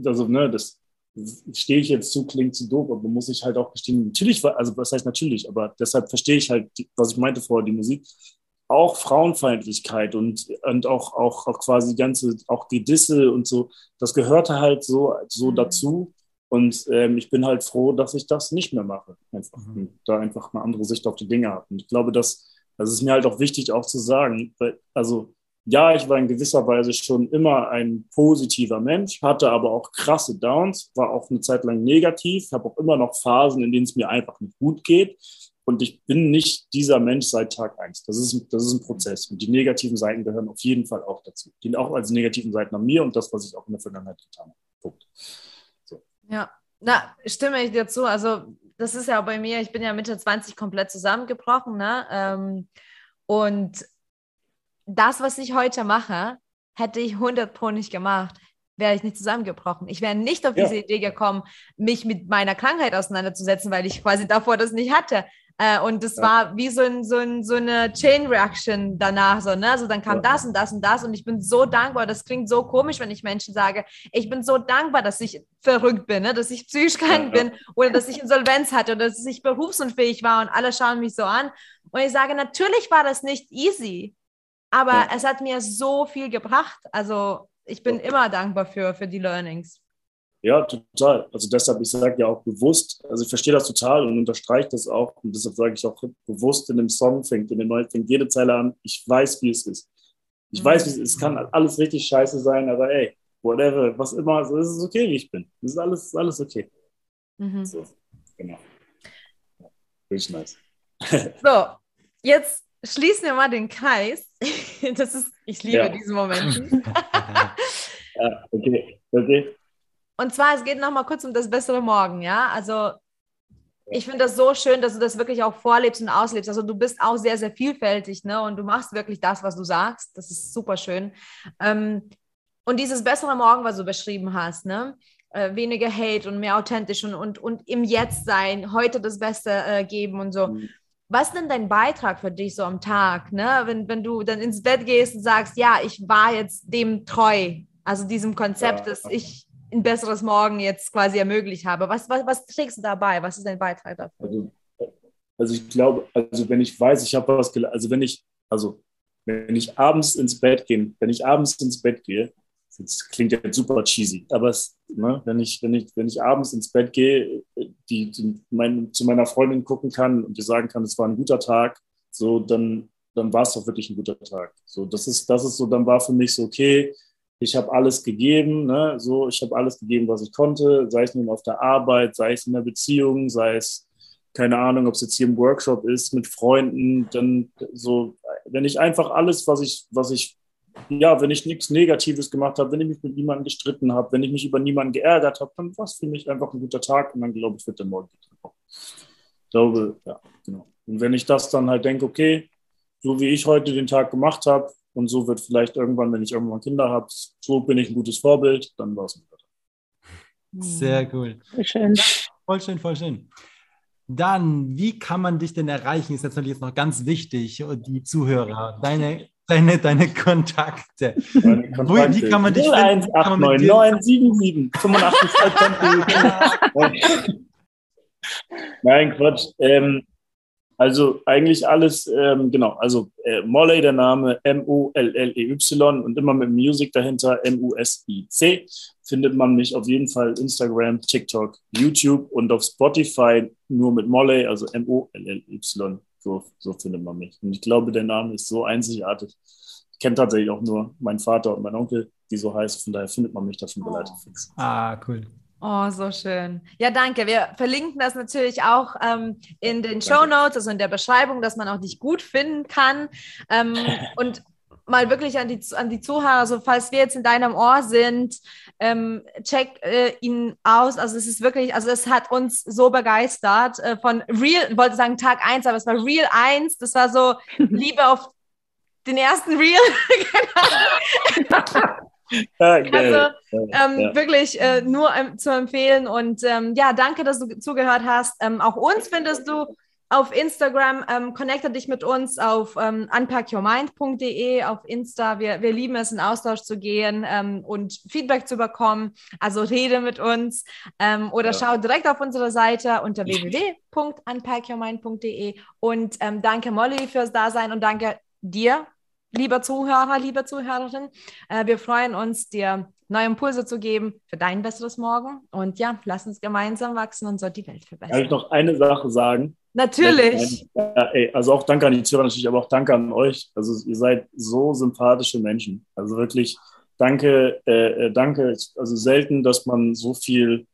Speaker 4: also ne, das stehe ich jetzt zu, klingt zu doof, aber muss ich halt auch gestehen, natürlich, also was heißt natürlich, aber deshalb verstehe ich halt, was ich meinte vorher, die Musik, auch Frauenfeindlichkeit und, und auch, auch, auch quasi ganze, auch die Disse und so, das gehörte halt so, so mhm. dazu. Und ähm, ich bin halt froh, dass ich das nicht mehr mache. Einfach. Mhm. Da einfach eine andere Sicht auf die Dinge habe. Und ich glaube, dass, das ist mir halt auch wichtig auch zu sagen, weil, also ja, ich war in gewisser Weise schon immer ein positiver Mensch, hatte aber auch krasse Downs, war auch eine Zeit lang negativ, habe auch immer noch Phasen, in denen es mir einfach nicht gut geht. Und ich bin nicht dieser Mensch seit Tag eins. Das ist, das ist ein Prozess. Und die negativen Seiten gehören auf jeden Fall auch dazu. Die auch als negativen Seiten an mir und das, was ich auch in der Vergangenheit getan habe. Punkt.
Speaker 1: So. Ja, na, stimme ich dir zu. Also, das ist ja bei mir, ich bin ja Mitte 20 komplett zusammengebrochen. Ne? Ähm, und das, was ich heute mache, hätte ich 100 Pro nicht gemacht, wäre ich nicht zusammengebrochen. Ich wäre nicht auf diese ja. Idee gekommen, mich mit meiner Krankheit auseinanderzusetzen, weil ich quasi davor das nicht hatte. Äh, und das ja. war wie so, ein, so, ein, so eine Chain Reaction danach, so, ne? Also dann kam ja. das und das und das und ich bin so dankbar. Das klingt so komisch, wenn ich Menschen sage, ich bin so dankbar, dass ich verrückt bin, ne? dass ich psychisch krank bin oder dass ich Insolvenz hatte oder dass ich berufsunfähig war und alle schauen mich so an. Und ich sage, natürlich war das nicht easy. Aber ja. es hat mir so viel gebracht. Also ich bin immer dankbar für, für die Learnings.
Speaker 4: Ja, total. Also deshalb, ich sage ja auch bewusst, also ich verstehe das total und unterstreiche das auch. Und deshalb sage ich auch bewusst in dem Song fängt, in dem neuen fängt jede Zeile an, ich weiß, wie es ist. Ich mhm. weiß, wie es ist. Es kann alles richtig scheiße sein, aber ey, whatever, was immer, also es ist okay, wie ich bin. Es ist alles, alles okay. Mhm. So, genau. Richtig nice.
Speaker 1: so, jetzt schließen wir mal den Kreis. Das ist, ich liebe ja. diesen Moment.
Speaker 4: ja, okay, okay.
Speaker 1: Und zwar, es geht nochmal kurz um das bessere Morgen, ja. Also ich finde das so schön, dass du das wirklich auch vorlebst und auslebst. Also du bist auch sehr, sehr vielfältig, ne? Und du machst wirklich das, was du sagst. Das ist super schön. Ähm, und dieses bessere Morgen, was du beschrieben hast, ne? Äh, weniger Hate und mehr authentisch und, und, und im Jetzt sein, heute das Beste äh, geben und so. Mhm was ist denn dein Beitrag für dich so am Tag, ne? wenn, wenn du dann ins Bett gehst und sagst, ja, ich war jetzt dem treu, also diesem Konzept, ja. dass ich ein besseres Morgen jetzt quasi ermöglicht habe. Was, was, was trägst du dabei? Was ist dein Beitrag dafür?
Speaker 4: Also, also ich glaube, also wenn ich weiß, ich habe was gelernt, also wenn ich, also wenn ich abends ins Bett gehe, wenn ich abends ins Bett gehe, das klingt jetzt super cheesy, aber es, ne, wenn, ich, wenn, ich, wenn ich abends ins Bett gehe, die, die mein, zu meiner Freundin gucken kann und dir sagen kann, es war ein guter Tag, so, dann, dann war es doch wirklich ein guter Tag. So, das ist, das ist so, dann war für mich so, okay, ich habe alles gegeben, ne, so, ich habe alles gegeben, was ich konnte, sei es nun auf der Arbeit, sei es in der Beziehung, sei es, keine Ahnung, ob es jetzt hier im Workshop ist, mit Freunden, dann so, wenn ich einfach alles, was ich, was ich ja, wenn ich nichts Negatives gemacht habe, wenn ich mich mit niemandem gestritten habe, wenn ich mich über niemanden geärgert habe, dann war es für mich einfach ein guter Tag und dann glaube ich, wird der Morgen kommen. Ich glaube, ja, genau. Und wenn ich das dann halt denke, okay, so wie ich heute den Tag gemacht habe und so wird vielleicht irgendwann, wenn ich irgendwann Kinder habe, so bin ich ein gutes Vorbild, dann war es ein guter
Speaker 2: Tag. Sehr cool.
Speaker 3: Schön.
Speaker 2: Voll schön, voll schön. Dann, wie kann man dich denn erreichen? Ist jetzt natürlich jetzt noch ganz wichtig, die Zuhörer. Deine deine, deine Kontakte.
Speaker 4: Meine Kontakte. Wie kann man dich 018997 85 Nein, Quatsch. Ähm, also eigentlich alles, ähm, genau, also äh, Molley, der Name M-O-L-L-E-Y und immer mit Music dahinter, M-U-S-I-C, findet man mich auf jeden Fall Instagram, TikTok, YouTube und auf Spotify nur mit Molley, also M-O-L-L-Y. So, so findet man mich. Und ich glaube, der Name ist so einzigartig. Ich kenne tatsächlich auch nur meinen Vater und meinen Onkel, die so heißen. Von daher findet man mich da schon oh. relativ fix.
Speaker 2: Ah, cool.
Speaker 1: Oh, so schön. Ja, danke. Wir verlinken das natürlich auch ähm, in den Show Notes, also in der Beschreibung, dass man auch dich gut finden kann. Ähm, und mal wirklich an die, an die Zuhörer, also falls wir jetzt in deinem Ohr sind, ähm, check äh, ihn aus. Also es ist wirklich, also es hat uns so begeistert äh, von Real, ich wollte sagen Tag 1, aber es war Real 1. Das war so Liebe auf den ersten Real. also ähm, ja. wirklich äh, nur ähm, zu empfehlen und ähm, ja, danke, dass du zugehört hast. Ähm, auch uns findest du auf Instagram, ähm, connecte dich mit uns auf ähm, unpackyourmind.de auf Insta. Wir, wir lieben es, in Austausch zu gehen ähm, und Feedback zu bekommen. Also rede mit uns ähm, oder ja. schau direkt auf unsere Seite unter www.unpackyourmind.de. Und ähm, danke Molly fürs Dasein und danke dir, lieber Zuhörer, liebe Zuhörerin. Äh, wir freuen uns, dir neue Impulse zu geben für dein besseres Morgen. Und ja, lass uns gemeinsam wachsen und so die Welt verbessern.
Speaker 4: Kann ich noch eine Sache sagen?
Speaker 1: Natürlich.
Speaker 4: Also auch danke an die Zuhörer natürlich, aber auch danke an euch. Also ihr seid so sympathische Menschen. Also wirklich danke, äh, äh danke. Also selten, dass man so viel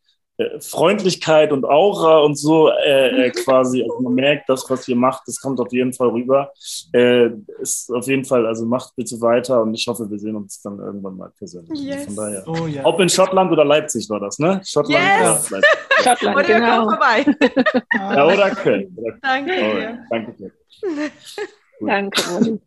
Speaker 4: Freundlichkeit und Aura und so äh, äh, quasi, also man merkt, das, was ihr macht, das kommt auf jeden Fall rüber. Äh, ist auf jeden Fall, also macht bitte weiter und ich hoffe, wir sehen uns dann irgendwann mal persönlich.
Speaker 1: Yes.
Speaker 4: Von daher.
Speaker 2: Oh, ja.
Speaker 4: Ob in Schottland oder Leipzig war das, ne? Schottland
Speaker 1: yes.
Speaker 4: ja, Leipzig.
Speaker 3: Schottland,
Speaker 1: Oder
Speaker 3: genau.
Speaker 1: vorbei.
Speaker 4: ja, oder Köln. Oder
Speaker 1: Danke
Speaker 4: Köln.
Speaker 1: dir.
Speaker 4: Danke dir.
Speaker 3: Danke, Ronny.